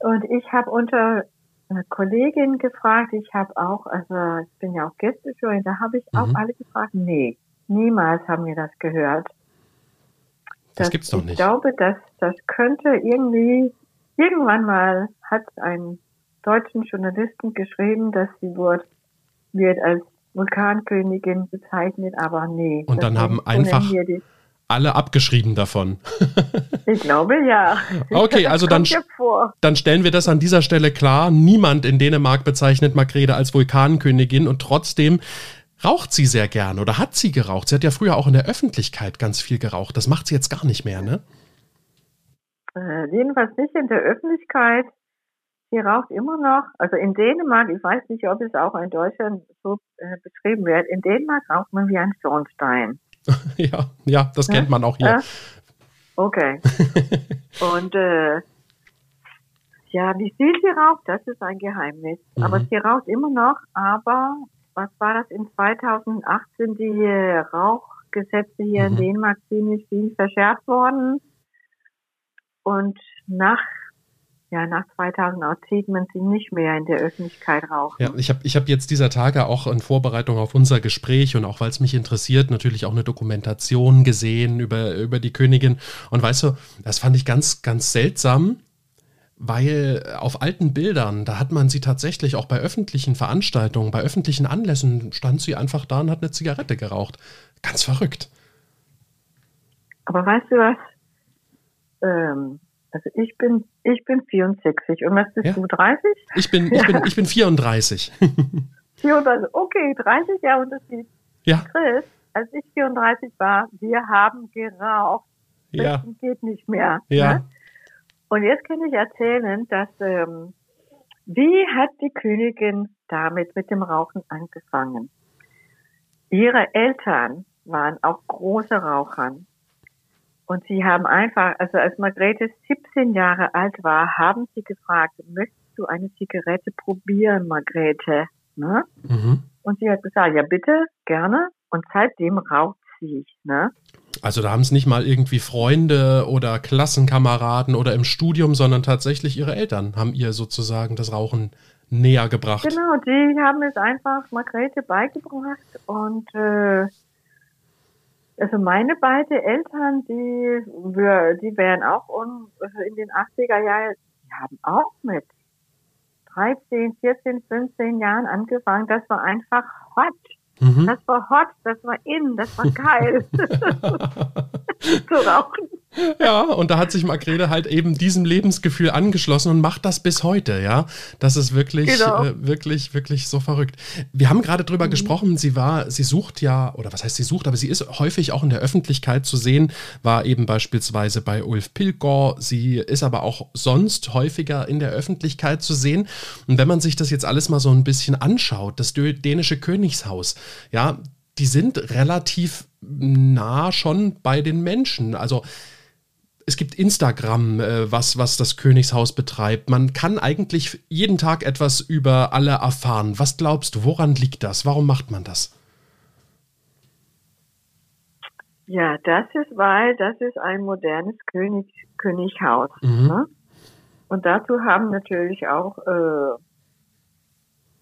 Und ich habe unter eine Kollegin gefragt, ich habe auch, also ich bin ja auch Gästejury, da habe ich mhm. auch alle gefragt, nee, niemals haben wir das gehört. Das, das gibt's doch nicht. Ich glaube, dass das könnte irgendwie, irgendwann mal hat ein deutschen Journalisten geschrieben, dass sie wird, wird als Vulkankönigin bezeichnet, aber nee. Und dann haben einfach alle abgeschrieben davon. ich glaube ja. Okay, also dann, dann stellen wir das an dieser Stelle klar. Niemand in Dänemark bezeichnet Margrethe als Vulkankönigin und trotzdem raucht sie sehr gern oder hat sie geraucht. Sie hat ja früher auch in der Öffentlichkeit ganz viel geraucht. Das macht sie jetzt gar nicht mehr, ne? Äh, jedenfalls nicht in der Öffentlichkeit. Sie raucht immer noch, also in Dänemark, ich weiß nicht, ob es auch in Deutschland so äh, beschrieben wird, in Dänemark raucht man wie ein Schornstein. ja, ja, das kennt man auch hier. Ja? Okay. Und äh, ja, wie viel sie raucht, das ist ein Geheimnis. Mhm. Aber sie raucht immer noch, aber was war das in 2018, die Rauchgesetze hier mhm. in Dänemark ziemlich viel verschärft worden. Und nach ja, nach 2000 sieht man sie nicht mehr in der Öffentlichkeit rauchen. Ja, ich habe ich hab jetzt dieser Tage auch in Vorbereitung auf unser Gespräch und auch weil es mich interessiert, natürlich auch eine Dokumentation gesehen über, über die Königin. Und weißt du, das fand ich ganz, ganz seltsam, weil auf alten Bildern, da hat man sie tatsächlich auch bei öffentlichen Veranstaltungen, bei öffentlichen Anlässen, stand sie einfach da und hat eine Zigarette geraucht. Ganz verrückt. Aber weißt du was? Ähm, also ich bin, ich bin 64. Und was bist ja? du, 30? Ich bin, ich bin, ich bin 34. 34, okay, 30 Jahre Unterschied. Ja. Chris, als ich 34 war, wir haben geraucht. Ja. Das geht nicht mehr. Ja. Ne? Und jetzt kann ich erzählen, dass, ähm, wie hat die Königin damit mit dem Rauchen angefangen? Ihre Eltern waren auch große Raucher. Und sie haben einfach, also als Margrethe 17 Jahre alt war, haben sie gefragt, möchtest du eine Zigarette probieren, Margrethe? Ne? Mhm. Und sie hat gesagt, ja bitte, gerne. Und seitdem raucht sie. Ne? Also da haben es nicht mal irgendwie Freunde oder Klassenkameraden oder im Studium, sondern tatsächlich ihre Eltern haben ihr sozusagen das Rauchen näher gebracht. Genau, die haben es einfach Margrethe beigebracht und äh, also meine beiden Eltern, die, die wären auch also in den 80er Jahren, die haben auch mit 13, 14, 15 Jahren angefangen. Das war einfach hot. Mhm. Das war hot, das war in, das war geil. zu rauchen. Ja, und da hat sich Magrede halt eben diesem Lebensgefühl angeschlossen und macht das bis heute, ja. Das ist wirklich, genau. äh, wirklich, wirklich so verrückt. Wir haben gerade drüber mhm. gesprochen, sie war, sie sucht ja, oder was heißt sie sucht, aber sie ist häufig auch in der Öffentlichkeit zu sehen, war eben beispielsweise bei Ulf Pilgor, sie ist aber auch sonst häufiger in der Öffentlichkeit zu sehen. Und wenn man sich das jetzt alles mal so ein bisschen anschaut, das dänische Königshaus, ja, die sind relativ nah schon bei den Menschen. Also es gibt Instagram, äh, was, was das Königshaus betreibt. Man kann eigentlich jeden Tag etwas über alle erfahren. Was glaubst du, woran liegt das? Warum macht man das? Ja, das ist, weil das ist ein modernes König, Könighaus. Mhm. Ne? Und dazu haben natürlich auch äh,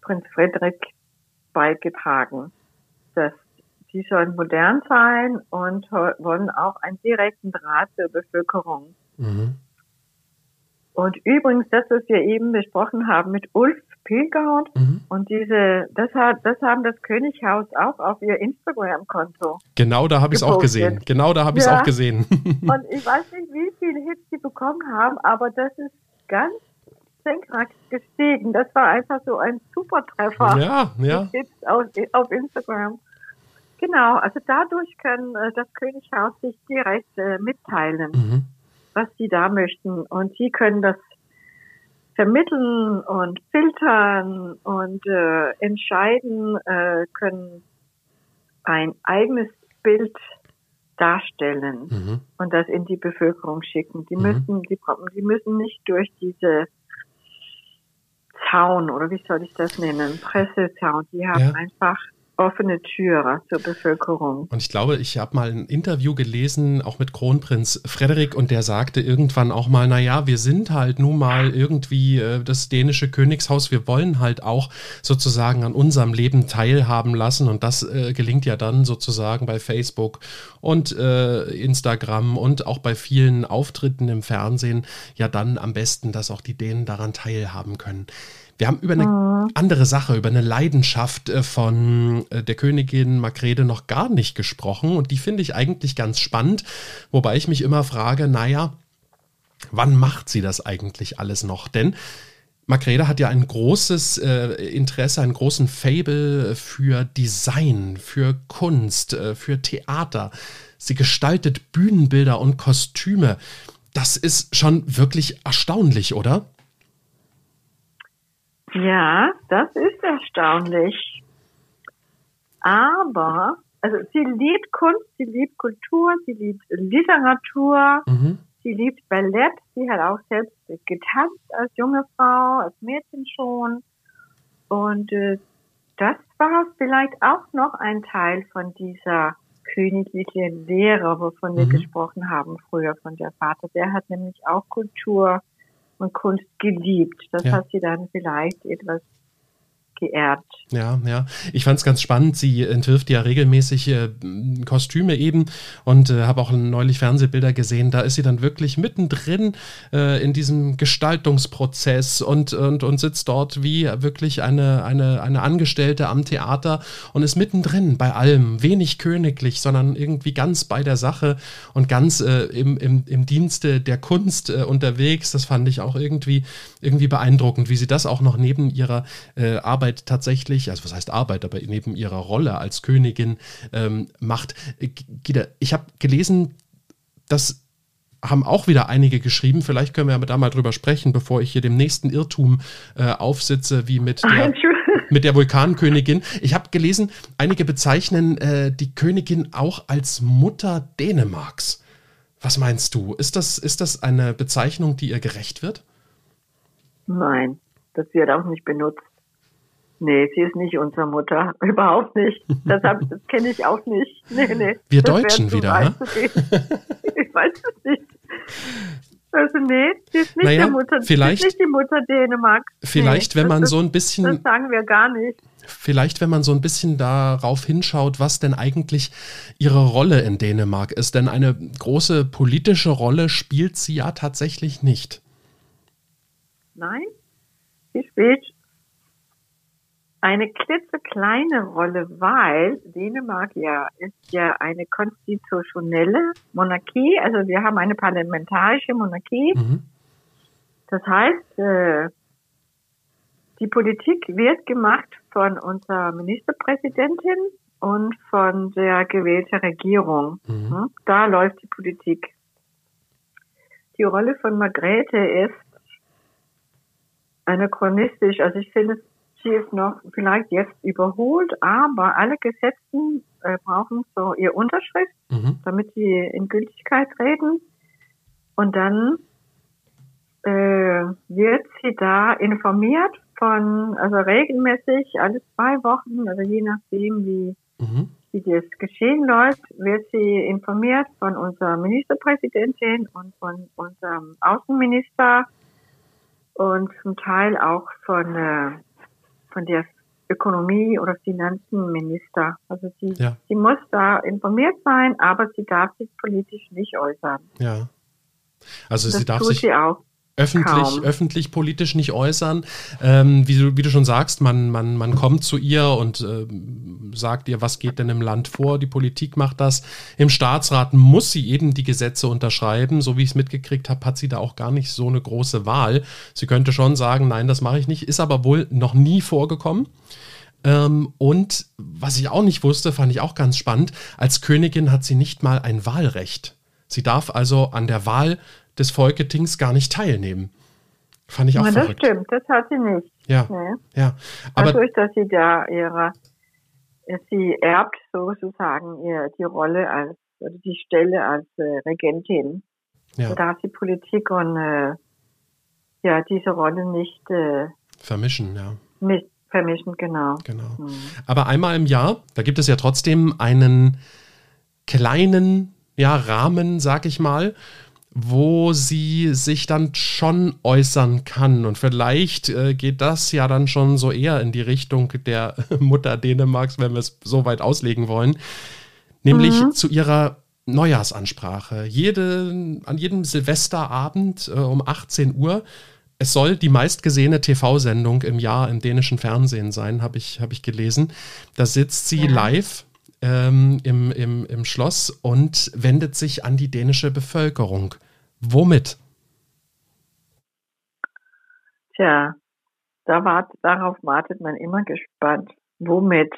Prinz Friedrich beigetragen, die sollen modern sein und wollen auch einen direkten Draht zur Bevölkerung. Mhm. Und übrigens, das, was wir eben besprochen haben mit Ulf Pilgard mhm. und diese, das hat, das haben das Könighaus auch auf ihr Instagram-Konto. Genau, da habe ich es auch gesehen. Genau, da habe ich es auch gesehen. und ich weiß nicht, wie viele Hits sie bekommen haben, aber das ist ganz senkrecht gestiegen. Das war einfach so ein super Treffer. Ja, ja. Hits auf, auf Instagram. Genau, also dadurch können äh, das Könighaus sich direkt äh, mitteilen, mhm. was sie da möchten. Und sie können das vermitteln und filtern und äh, entscheiden, äh, können ein eigenes Bild darstellen mhm. und das in die Bevölkerung schicken. Die mhm. müssen, die, die müssen nicht durch diese Zaun oder wie soll ich das nennen, Pressezaun. Die haben ja. einfach offene Tür zur Bevölkerung. Und ich glaube, ich habe mal ein Interview gelesen, auch mit Kronprinz Frederik, und der sagte irgendwann auch mal, naja, wir sind halt nun mal irgendwie äh, das dänische Königshaus, wir wollen halt auch sozusagen an unserem Leben teilhaben lassen. Und das äh, gelingt ja dann sozusagen bei Facebook und äh, Instagram und auch bei vielen Auftritten im Fernsehen ja dann am besten, dass auch die Dänen daran teilhaben können. Wir haben über eine mhm. andere Sache, über eine Leidenschaft äh, von äh, der Königin Magrede noch gar nicht gesprochen und die finde ich eigentlich ganz spannend, wobei ich mich immer frage, naja, wann macht sie das eigentlich alles noch? Denn Magrede hat ja ein großes äh, Interesse, einen großen Fable für Design, für Kunst, äh, für Theater. Sie gestaltet Bühnenbilder und Kostüme. Das ist schon wirklich erstaunlich, oder? Ja, das ist erstaunlich. Aber, also sie liebt Kunst, sie liebt Kultur, sie liebt Literatur, mhm. sie liebt Ballett, sie hat auch selbst getanzt als junge Frau, als Mädchen schon. Und äh, das war vielleicht auch noch ein Teil von dieser königlichen Lehre, wovon wir mhm. gesprochen haben früher von der Vater. Der hat nämlich auch Kultur und Kunst geliebt. Das ja. hat sie dann vielleicht etwas geerbt. Ja, ja. Ich fand es ganz spannend. Sie entwirft ja regelmäßig äh, Kostüme eben und äh, habe auch neulich Fernsehbilder gesehen. Da ist sie dann wirklich mittendrin äh, in diesem Gestaltungsprozess und, und, und sitzt dort wie wirklich eine, eine, eine Angestellte am Theater und ist mittendrin bei allem. Wenig königlich, sondern irgendwie ganz bei der Sache und ganz äh, im, im, im Dienste der Kunst äh, unterwegs. Das fand ich auch irgendwie, irgendwie beeindruckend, wie sie das auch noch neben ihrer äh, Arbeit Arbeit tatsächlich, also was heißt Arbeit, aber neben ihrer Rolle als Königin ähm, macht. Äh, Gida, ich habe gelesen, dass haben auch wieder einige geschrieben. Vielleicht können wir da mal drüber sprechen, bevor ich hier dem nächsten Irrtum äh, aufsitze, wie mit der, mit der Vulkankönigin. Ich habe gelesen, einige bezeichnen äh, die Königin auch als Mutter Dänemarks. Was meinst du? Ist das, ist das eine Bezeichnung, die ihr gerecht wird? Nein, das wird auch nicht benutzt. Nee, sie ist nicht unsere Mutter. Überhaupt nicht. Das, das kenne ich auch nicht. Nee, nee. Wir das Deutschen wieder, ne? Ich weiß es nicht. Also nee, sie ist nicht naja, die Mutter, vielleicht, sie ist nicht die Mutter Dänemark. Vielleicht, nee, wenn man das, so ein bisschen. Das sagen wir gar nicht. Vielleicht, wenn man so ein bisschen darauf hinschaut, was denn eigentlich ihre Rolle in Dänemark ist. Denn eine große politische Rolle spielt sie ja tatsächlich nicht. Nein, sie spielt eine klitzekleine Rolle, weil Dänemark ja ist ja eine konstitutionelle Monarchie, also wir haben eine parlamentarische Monarchie. Mhm. Das heißt, äh, die Politik wird gemacht von unserer Ministerpräsidentin und von der gewählten Regierung. Mhm. Hm? Da läuft die Politik. Die Rolle von Margrethe ist anachronistisch. Also ich finde es sie ist noch vielleicht jetzt überholt, aber alle Gesetze äh, brauchen so ihr Unterschrift, mhm. damit sie in Gültigkeit treten. Und dann äh, wird sie da informiert von, also regelmäßig, alle zwei Wochen, also je nachdem, wie, mhm. wie das geschehen läuft, wird sie informiert von unserer Ministerpräsidentin und von unserem Außenminister und zum Teil auch von äh, von der Ökonomie- oder Finanzenminister. Also sie, ja. sie muss da informiert sein, aber sie darf sich politisch nicht äußern. Ja. Also das sie darf sich sie auch öffentlich, öffentlich politisch nicht äußern. Ähm, wie, du, wie du schon sagst, man, man, man kommt zu ihr und äh, sagt ihr, was geht denn im Land vor? Die Politik macht das. Im Staatsrat muss sie eben die Gesetze unterschreiben. So wie ich es mitgekriegt habe, hat sie da auch gar nicht so eine große Wahl. Sie könnte schon sagen, nein, das mache ich nicht, ist aber wohl noch nie vorgekommen. Ähm, und was ich auch nicht wusste, fand ich auch ganz spannend, als Königin hat sie nicht mal ein Wahlrecht. Sie darf also an der Wahl des Folketings gar nicht teilnehmen. Fand ich auch ja, verrückt. Das stimmt, das hat sie nicht. Ja, nee. ja. Aber Dadurch, dass sie da ihre, sie erbt sozusagen ihr, die Rolle als, oder die Stelle als äh, Regentin. Ja. So darf sie Politik und äh, ja, diese Rolle nicht äh, vermischen, ja. Mit, vermischen, genau. Genau. Mhm. Aber einmal im Jahr, da gibt es ja trotzdem einen kleinen ja, Rahmen, sag ich mal, wo sie sich dann schon äußern kann. Und vielleicht äh, geht das ja dann schon so eher in die Richtung der Mutter Dänemarks, wenn wir es so weit auslegen wollen. Nämlich mhm. zu ihrer Neujahrsansprache. Jede, an jedem Silvesterabend äh, um 18 Uhr es soll die meistgesehene TV-Sendung im Jahr im dänischen Fernsehen sein, habe ich, hab ich gelesen. Da sitzt sie ja. live ähm, im, im, im Schloss und wendet sich an die dänische Bevölkerung. Womit? Tja, da wart, darauf wartet man immer gespannt. Womit?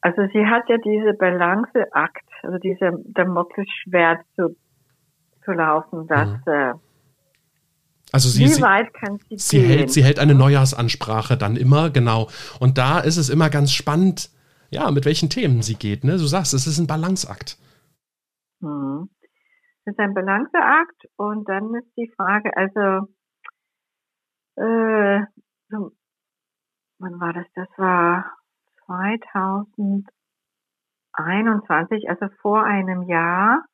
Also sie hat ja diese Balanceakt, also diese Damoklesschwert zu, zu laufen, dass mhm. äh, also sie, Wie weit kann sie, sie gehen? Hält, sie hält eine Neujahrsansprache dann immer, genau. Und da ist es immer ganz spannend, ja, mit welchen Themen sie geht. Ne? Du sagst, es ist ein Balanceakt. Hm. Es ist ein Balanceakt und dann ist die Frage, also äh, wann war das? Das war 2021, also vor einem Jahr.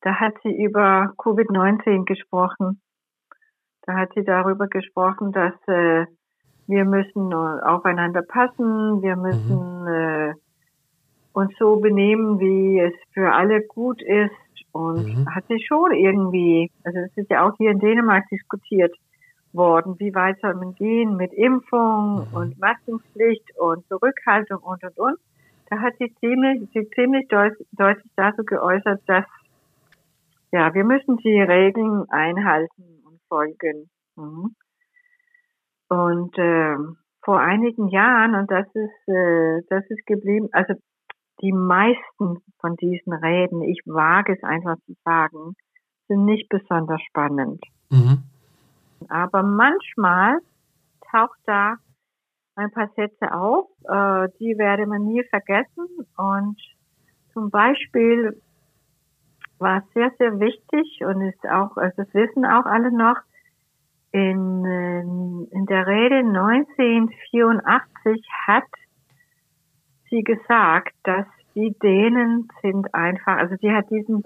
Da hat sie über Covid-19 gesprochen. Da hat sie darüber gesprochen, dass äh, wir müssen aufeinander passen, wir müssen mhm. äh, uns so benehmen, wie es für alle gut ist. Und mhm. hat sie schon irgendwie, also das ist ja auch hier in Dänemark diskutiert worden, wie weit soll man gehen mit Impfung mhm. und Maskenpflicht und Zurückhaltung und und und. Da hat sie ziemlich, sie ziemlich deut deutlich dazu geäußert, dass ja, wir müssen die Regeln einhalten und folgen. Mhm. Und äh, vor einigen Jahren, und das ist, äh, das ist geblieben, also die meisten von diesen Reden, ich wage es einfach zu sagen, sind nicht besonders spannend. Mhm. Aber manchmal taucht da ein paar Sätze auf, äh, die werde man nie vergessen. Und zum Beispiel war es sehr, sehr wichtig und ist auch, also das wissen auch alle noch, in, in der Rede 1984 hat sie gesagt, dass die Dänen sind einfach, also sie hat diesen,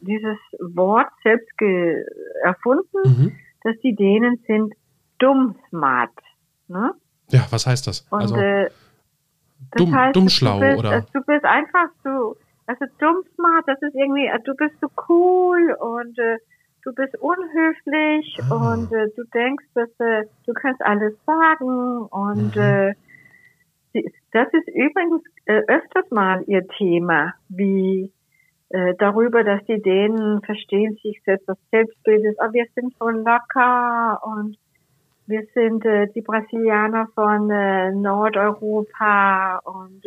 dieses Wort selbst erfunden, mhm. dass die Dänen sind dumm smart. Ne? Ja, was heißt das? Und, also, äh, das dumm, heißt, dumm schlau, du bist, oder? Du bist einfach so, also dumm smart, das ist irgendwie, du bist so cool und äh, du bist unhöflich ah. und äh, du denkst, dass äh, du kannst alles sagen und mhm. äh, das ist übrigens äh, öfters mal ihr Thema, wie äh, darüber, dass die Dänen verstehen sich selbst das Selbstbild ist, oh, wir sind so locker und wir sind äh, die Brasilianer von Nordeuropa und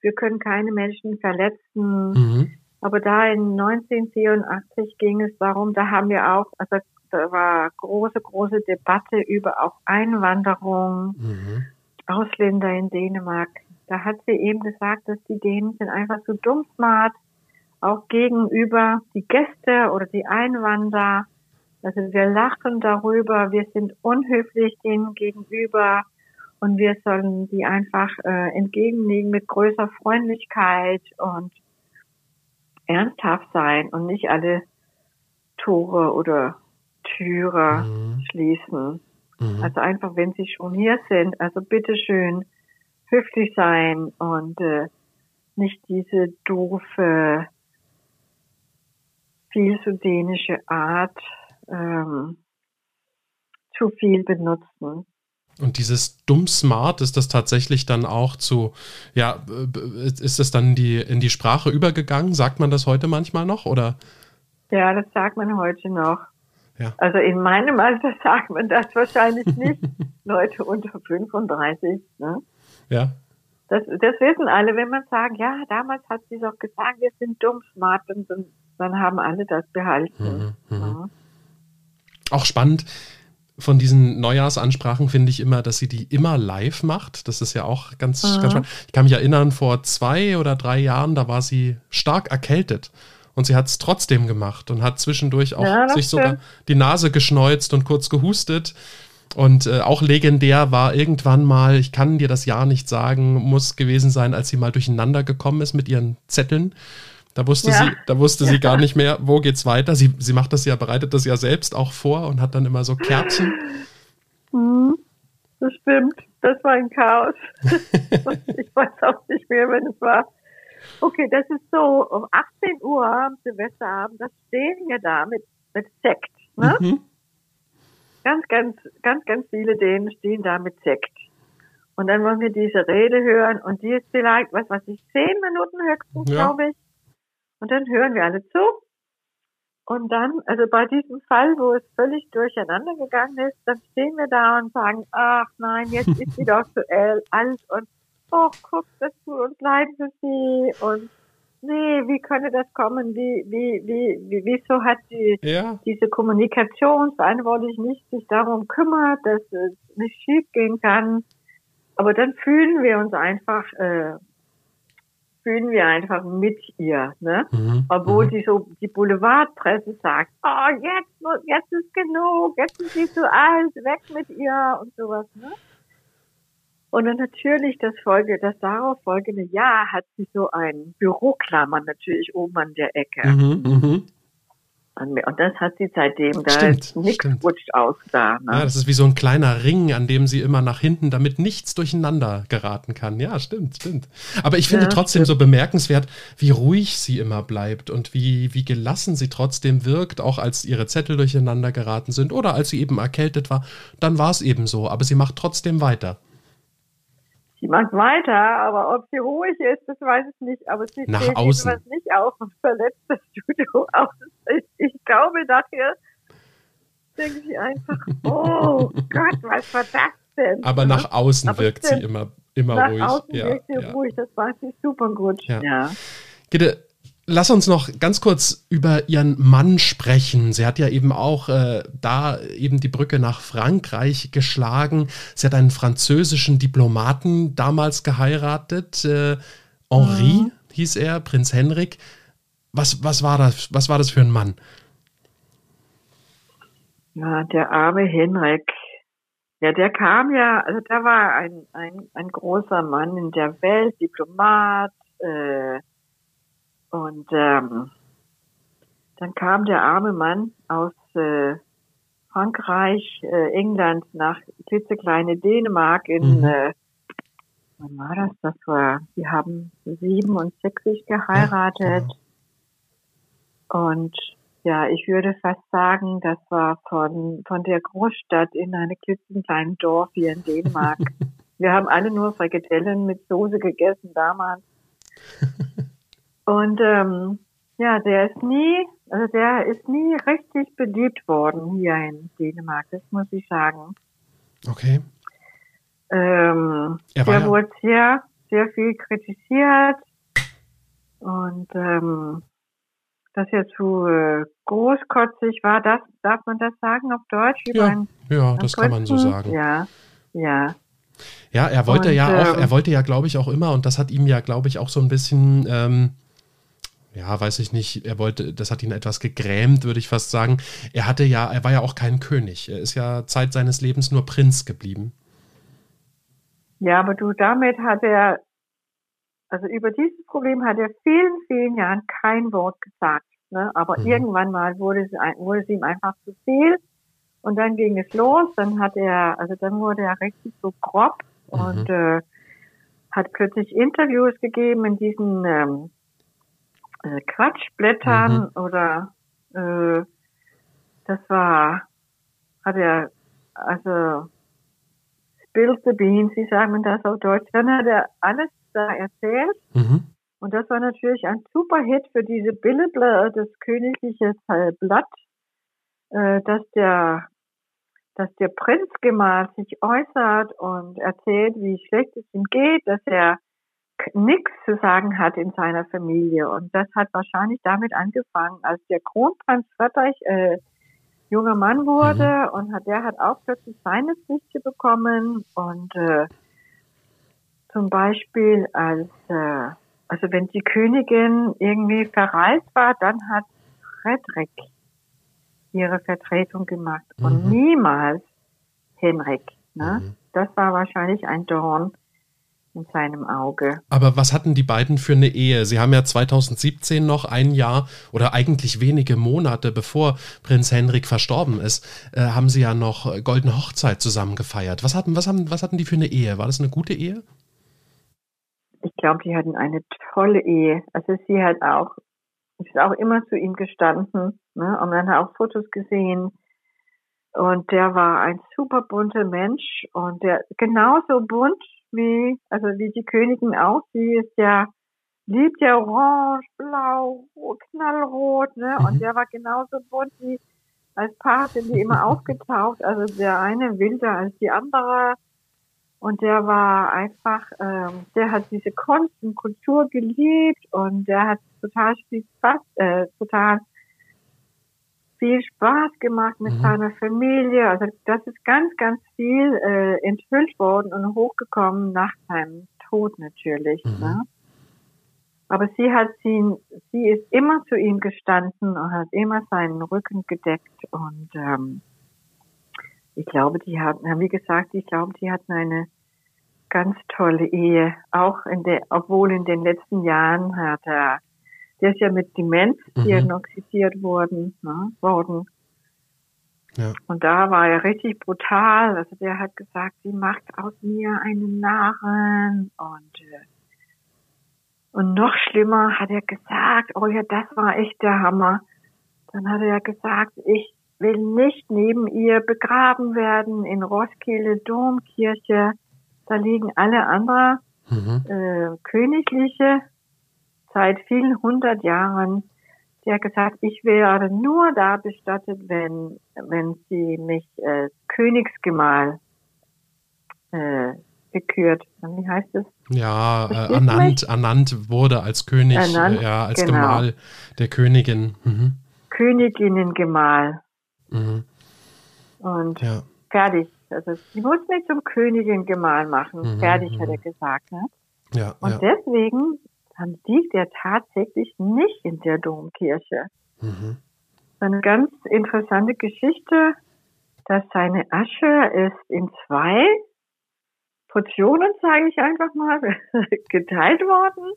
wir können keine Menschen verletzen. Mhm. Aber da in 1984 ging es darum, da haben wir auch, also da war große, große Debatte über auch Einwanderung, mhm. Ausländer in Dänemark. Da hat sie eben gesagt, dass die Dänen sind einfach so dumm smart, auch gegenüber die Gäste oder die Einwanderer. Also wir lachen darüber, wir sind unhöflich denen gegenüber und wir sollen die einfach äh, entgegennehmen mit größer Freundlichkeit und ernsthaft sein und nicht alle Tore oder Türe mhm. schließen. Mhm. Also einfach, wenn sie schon hier sind, also bitteschön höflich sein und äh, nicht diese doofe, viel zu dänische Art ähm, zu viel benutzen. Und dieses dumm smart, ist das tatsächlich dann auch zu, ja, ist das dann die, in die Sprache übergegangen? Sagt man das heute manchmal noch oder? Ja, das sagt man heute noch. Ja. Also in meinem Alter sagt man das wahrscheinlich nicht. Leute unter 35, ne? Ja. Das, das wissen alle, wenn man sagt, ja, damals hat sie doch gesagt, wir sind dumm, smart, und dann, dann haben alle das behalten. Mhm, mhm. ja. Auch spannend, von diesen Neujahrsansprachen finde ich immer, dass sie die immer live macht. Das ist ja auch ganz, mhm. ganz spannend. Ich kann mich erinnern, vor zwei oder drei Jahren, da war sie stark erkältet. Und sie hat es trotzdem gemacht und hat zwischendurch auch ja, sich sogar die Nase geschneuzt und kurz gehustet. Und äh, auch legendär war irgendwann mal, ich kann dir das Jahr nicht sagen, muss gewesen sein, als sie mal durcheinander gekommen ist mit ihren Zetteln da wusste ja. sie, da wusste ja. sie gar nicht mehr, wo geht's weiter. Sie, sie macht das ja, bereitet das ja selbst auch vor und hat dann immer so Kärtchen. Mhm. Das stimmt. Das war ein Chaos. ich weiß auch nicht mehr, wenn es war. Okay, das ist so, um 18 Uhr am Silvesterabend, das stehen wir da mit, mit Sekt, ne? Mhm. ganz, ganz, ganz, ganz viele Dänen stehen da mit Sekt. Und dann wollen wir diese Rede hören und die ist vielleicht, was weiß ich, zehn Minuten höchstens, Ja. glaube ich. Und dann hören wir alle zu. Und dann, also bei diesem Fall, wo es völlig durcheinander gegangen ist, dann stehen wir da und sagen, ach nein, jetzt ist sie doch zu el- alt und oh, guck, das tut uns leid für sie und nee, wie könnte das kommen? Wie, wie, wie, wie wieso hat die Ja. diese Kommunikationsverantwortlich nicht sich darum kümmert, dass es nicht schief gehen kann. Aber dann fühlen wir uns einfach, äh, fühlen wir einfach mit ihr, ne? Mhm. Obwohl mhm. die so, die Boulevardpresse sagt, oh, jetzt, jetzt ist genug, jetzt ist sie zu alt, weg mit ihr und sowas, ne? Und dann natürlich das Folge, das darauf folgende Jahr hat sie so ein Büroklammer natürlich oben an der Ecke. Mhm, mhm. An mir. Und das hat sie seitdem, da Stimmt, nichts stimmt. rutscht aus da. Ne? Ja, das ist wie so ein kleiner Ring, an dem sie immer nach hinten, damit nichts durcheinander geraten kann. Ja, stimmt, stimmt. Aber ich finde Ja, trotzdem so bemerkenswert, wie ruhig sie immer bleibt und wie, wie gelassen sie trotzdem wirkt, auch als ihre Zettel durcheinander geraten sind oder als sie eben erkältet war. Dann war es eben so, aber sie macht trotzdem weiter. Sie macht weiter, aber ob sie ruhig ist, das weiß ich nicht. Aber sie Nach steht außen. jedenfalls nicht auf und verletzt das Studio aus. Ich, ich glaube nachher, denke ich einfach, oh Gott, was war das denn? Aber nach außen Aber wirkt sie immer, immer Nach ruhig. außen ja, wirkt sie ja. ruhig, das weiß ich super gut. Ja. ja. Gitte, lass uns noch ganz kurz über ihren Mann sprechen. Sie hat ja eben auch äh, da eben die Brücke nach Frankreich geschlagen. Sie hat einen französischen Diplomaten damals geheiratet. Äh, Henri hieß er, Prinz Henrik. Was, was, war das, was war das für ein Mann? Ja, der arme Henrik. Ja, der kam ja, also da war ein, ein, ein großer Mann in der Welt, Diplomat, äh, und ähm, dann kam der arme Mann aus äh, Frankreich, äh, England nach klitzekleine Dänemark in, Mhm. äh, wann war das? Das war, die haben 67 geheiratet. Und ja, ich würde fast sagen, das war von, von der Großstadt in eine klitzekleine Dorf hier in Dänemark. Wir haben alle nur Frikadellen mit Soße gegessen damals. Und ähm, ja, der ist nie, also der ist nie richtig beliebt worden hier in Dänemark, das muss ich sagen. Okay. Ähm, Er der ja- wurde sehr, sehr viel kritisiert und ähm, dass er zu äh, großkotzig war, das darf man das sagen auf Deutsch Ja, einen, ja, das kann man so sagen. Ja, ja. Ja, er wollte Und, ja auch, ähm, er wollte ja, glaube ich, auch immer, und das hat ihm ja, glaube ich, auch so ein bisschen, ähm, ja, weiß ich nicht, er wollte, das hat ihn etwas gegrämt, würde ich fast sagen. Er hatte ja, er war ja auch kein König. Er ist ja Zeit seines Lebens nur Prinz geblieben. Ja, aber du, damit hat er, also über dieses Problem hat er vielen, vielen Jahren kein Wort gesagt. Ne? Aber Mhm. irgendwann mal wurde es, wurde es ihm einfach zu viel. Und dann ging es los. Dann hat er, also dann wurde er richtig so grob Mhm. und äh, hat plötzlich Interviews gegeben in diesen ähm, äh, Quatschblättern oder äh, das war, hat er, also spilled the beans, wie sagen man das auf Deutsch. Dann hat er alles da erzählt Mhm. und das war natürlich ein super Hit für diese Billeblätter, das königliche äh, Blatt, äh, dass der, dass der Prinzgemahl sich äußert und erzählt, wie schlecht es ihm geht, dass er nichts zu sagen hat in seiner Familie. Und das hat wahrscheinlich damit angefangen, als der Kronprinz Friedrich äh, junger Mann wurde und hat, der hat auch plötzlich seine Pflichten bekommen und äh, zum Beispiel als äh, also wenn die Königin irgendwie verreist war, dann hat Frederik ihre Vertretung gemacht und Mhm. niemals Henrik. Ne? Mhm. Das war wahrscheinlich ein Dorn in seinem Auge. Aber was hatten die beiden für eine Ehe? Sie haben ja 2017 noch ein Jahr oder eigentlich wenige Monate bevor Prinz Henrik verstorben ist, äh, haben sie ja noch Goldene Hochzeit zusammen gefeiert. Was hatten, was, haben, was hatten die für eine Ehe? War das eine gute Ehe? Ich glaube, die hatten eine tolle Ehe. Also sie hat auch, ist auch immer zu ihm gestanden. Ne? Und man hat auch Fotos gesehen. Und der war ein super bunter Mensch und der genauso bunt wie, also wie die Königin auch. Sie ist ja, liebt ja orange, blau, knallrot, ne? Mhm. Und der war genauso bunt wie als Paar sind die immer aufgetaucht. Also der eine wilder als die andere. Und der war einfach, ähm, der hat diese Kunst und Kultur geliebt und der hat total viel Spaß, äh, total viel Spaß gemacht mit mhm. seiner Familie. Also das ist ganz, ganz viel äh, enthüllt worden und hochgekommen nach seinem Tod natürlich. Mhm. Ne? Aber sie hat sie, sie ist immer zu ihm gestanden und hat immer seinen Rücken gedeckt und ähm, ich glaube, die hatten, wie gesagt, ich glaube, die hatten eine ganz tolle Ehe. Auch in der, obwohl in den letzten Jahren hat er, der ist ja mit Demenz mhm. diagnostiziert worden, ne, worden. Ja. Und da war er richtig brutal. Also der hat gesagt, sie macht aus mir einen Narren und äh, und noch schlimmer hat er gesagt, oh ja, das war echt der Hammer. Dann hat er gesagt, ich will nicht neben ihr begraben werden in Roskilde Domkirche. Da liegen alle anderen mhm. äh, Königliche seit vielen hundert Jahren. Der hat gesagt, ich wäre nur da bestattet, wenn, wenn sie mich äh, Königsgemahl äh, gekürt. Wie heißt es? Ja, äh, ernannt, ernannt wurde als König, ernannt, äh, ja, als genau. Gemahl der Königin. Mhm. Königinnengemahl. Mhm. Und ja. fertig. Also sie muss mich zum Königin-Gemahl machen. Mhm, fertig, hat mhm. er gesagt. Ne? Ja, Und ja. deswegen liegt er tatsächlich nicht in der Domkirche. Mhm. Eine ganz interessante Geschichte, dass seine Asche ist in zwei Portionen, sage ich einfach mal, geteilt worden.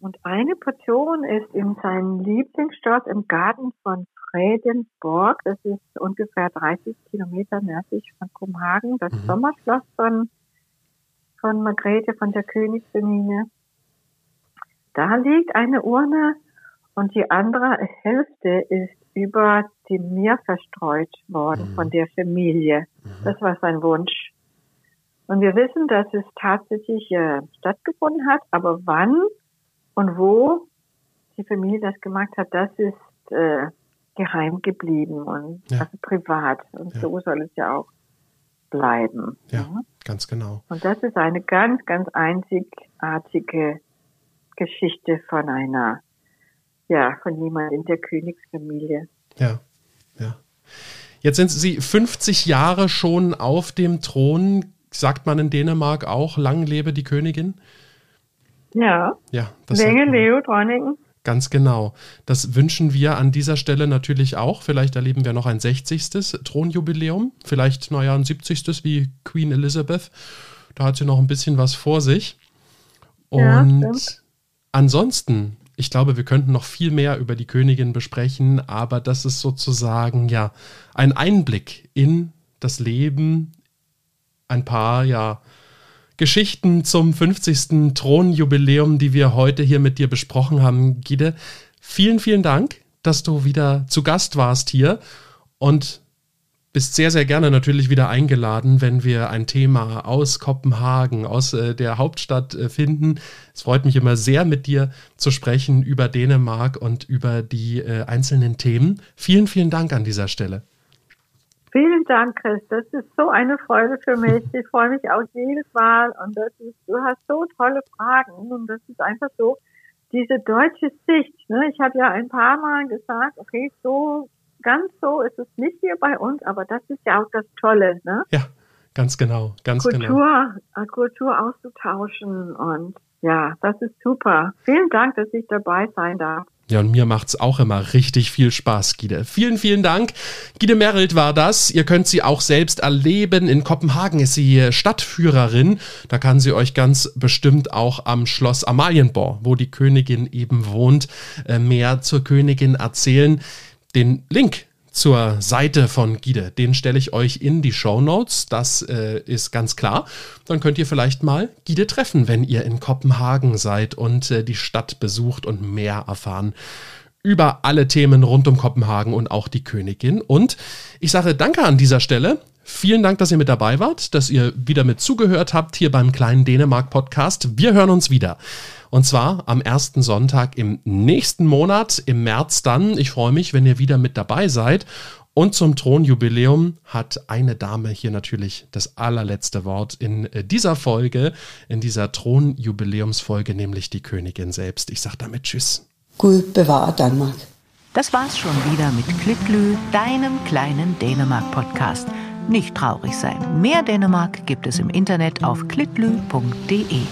Und eine Portion ist in seinem Lieblingsschloss im Garten von Fredensborg. Das ist ungefähr 30 Kilometer nördlich von Kopenhagen. Das mhm. Sommerschloss von, von Margrethe, von der Königsfamilie. Da liegt eine Urne und die andere Hälfte ist über dem Meer verstreut worden mhm. von der Familie. Mhm. Das war sein Wunsch. Und wir wissen, dass es tatsächlich äh, stattgefunden hat, aber wann und wo die Familie das gemacht hat, das ist äh, geheim geblieben und ja. also privat. Und ja. so soll es ja auch bleiben. Ja, ja, ganz genau. Und das ist eine ganz, ganz einzigartige Geschichte von einer, ja, von jemand in der Königsfamilie. Ja, ja. Jetzt sind Sie 50 Jahre schon auf dem Thron sagt man in Dänemark auch, lang lebe die Königin? Ja. Ja, das Länge Leo Dronningen. Ganz genau. Das wünschen wir an dieser Stelle natürlich auch. Vielleicht erleben wir noch ein 60. Thronjubiläum, vielleicht, naja, ein 70. wie Queen Elizabeth. Da hat sie noch ein bisschen was vor sich. Und ja, ansonsten, ich glaube, wir könnten noch viel mehr über die Königin besprechen, aber das ist sozusagen ja ein Einblick in das Leben ein paar, ja, Geschichten zum 50. Thronjubiläum, die wir heute hier mit dir besprochen haben, Gide. Vielen, vielen Dank, dass du wieder zu Gast warst hier und bist sehr, sehr gerne natürlich wieder eingeladen, wenn wir ein Thema aus Kopenhagen, aus äh, der Hauptstadt äh, finden. Es freut mich immer sehr, mit dir zu sprechen über Dänemark und über die äh, einzelnen Themen. Vielen, vielen Dank an dieser Stelle. Vielen Dank, Chris. Das ist so eine Freude für mich. Ich freue mich auch jedes Mal und das ist, du hast so tolle Fragen und das ist einfach so diese deutsche Sicht. Ne? Ich habe ja ein paar Mal gesagt, okay, so ganz so ist es nicht hier bei uns, aber das ist ja auch das Tolle. Ne? Ja, ganz genau, ganz Kultur, genau. Kultur auszutauschen und ja, das ist super. Vielen Dank, dass ich dabei sein darf. Ja, und mir macht's auch immer richtig viel Spaß, Gide. Vielen, vielen Dank. Gide Merrild war das. Ihr könnt sie auch selbst erleben. In Kopenhagen ist sie Stadtführerin. Da kann sie euch ganz bestimmt auch am Schloss Amalienborg, wo die Königin eben wohnt, äh, mehr zur Königin erzählen. Den Link zur Seite von Gide. Den stelle ich euch in die Show Notes. Das äh, ist ganz klar. Dann könnt ihr vielleicht mal Gide treffen, wenn ihr in Kopenhagen seid und äh, die Stadt besucht und mehr erfahren über alle Themen rund um Kopenhagen und auch die Königin. Und ich sage danke an dieser Stelle. Vielen Dank, dass ihr mit dabei wart, dass ihr wieder mit zugehört habt hier beim kleinen Dänemark-Podcast. Wir hören uns wieder. Und zwar am ersten Sonntag im nächsten Monat, im März dann. Ich freue mich, wenn ihr wieder mit dabei seid. Und zum Thronjubiläum hat eine Dame hier natürlich das allerletzte Wort in äh, dieser Folge, in dieser Thronjubiläumsfolge, nämlich die Königin selbst. Ich sage damit Tschüss. Gud bewahre Danmark. Das war's schon wieder mit Klitlü, deinem kleinen Dänemark-Podcast. Nicht traurig sein. Mehr Dänemark gibt es im Internet auf klitlü.de.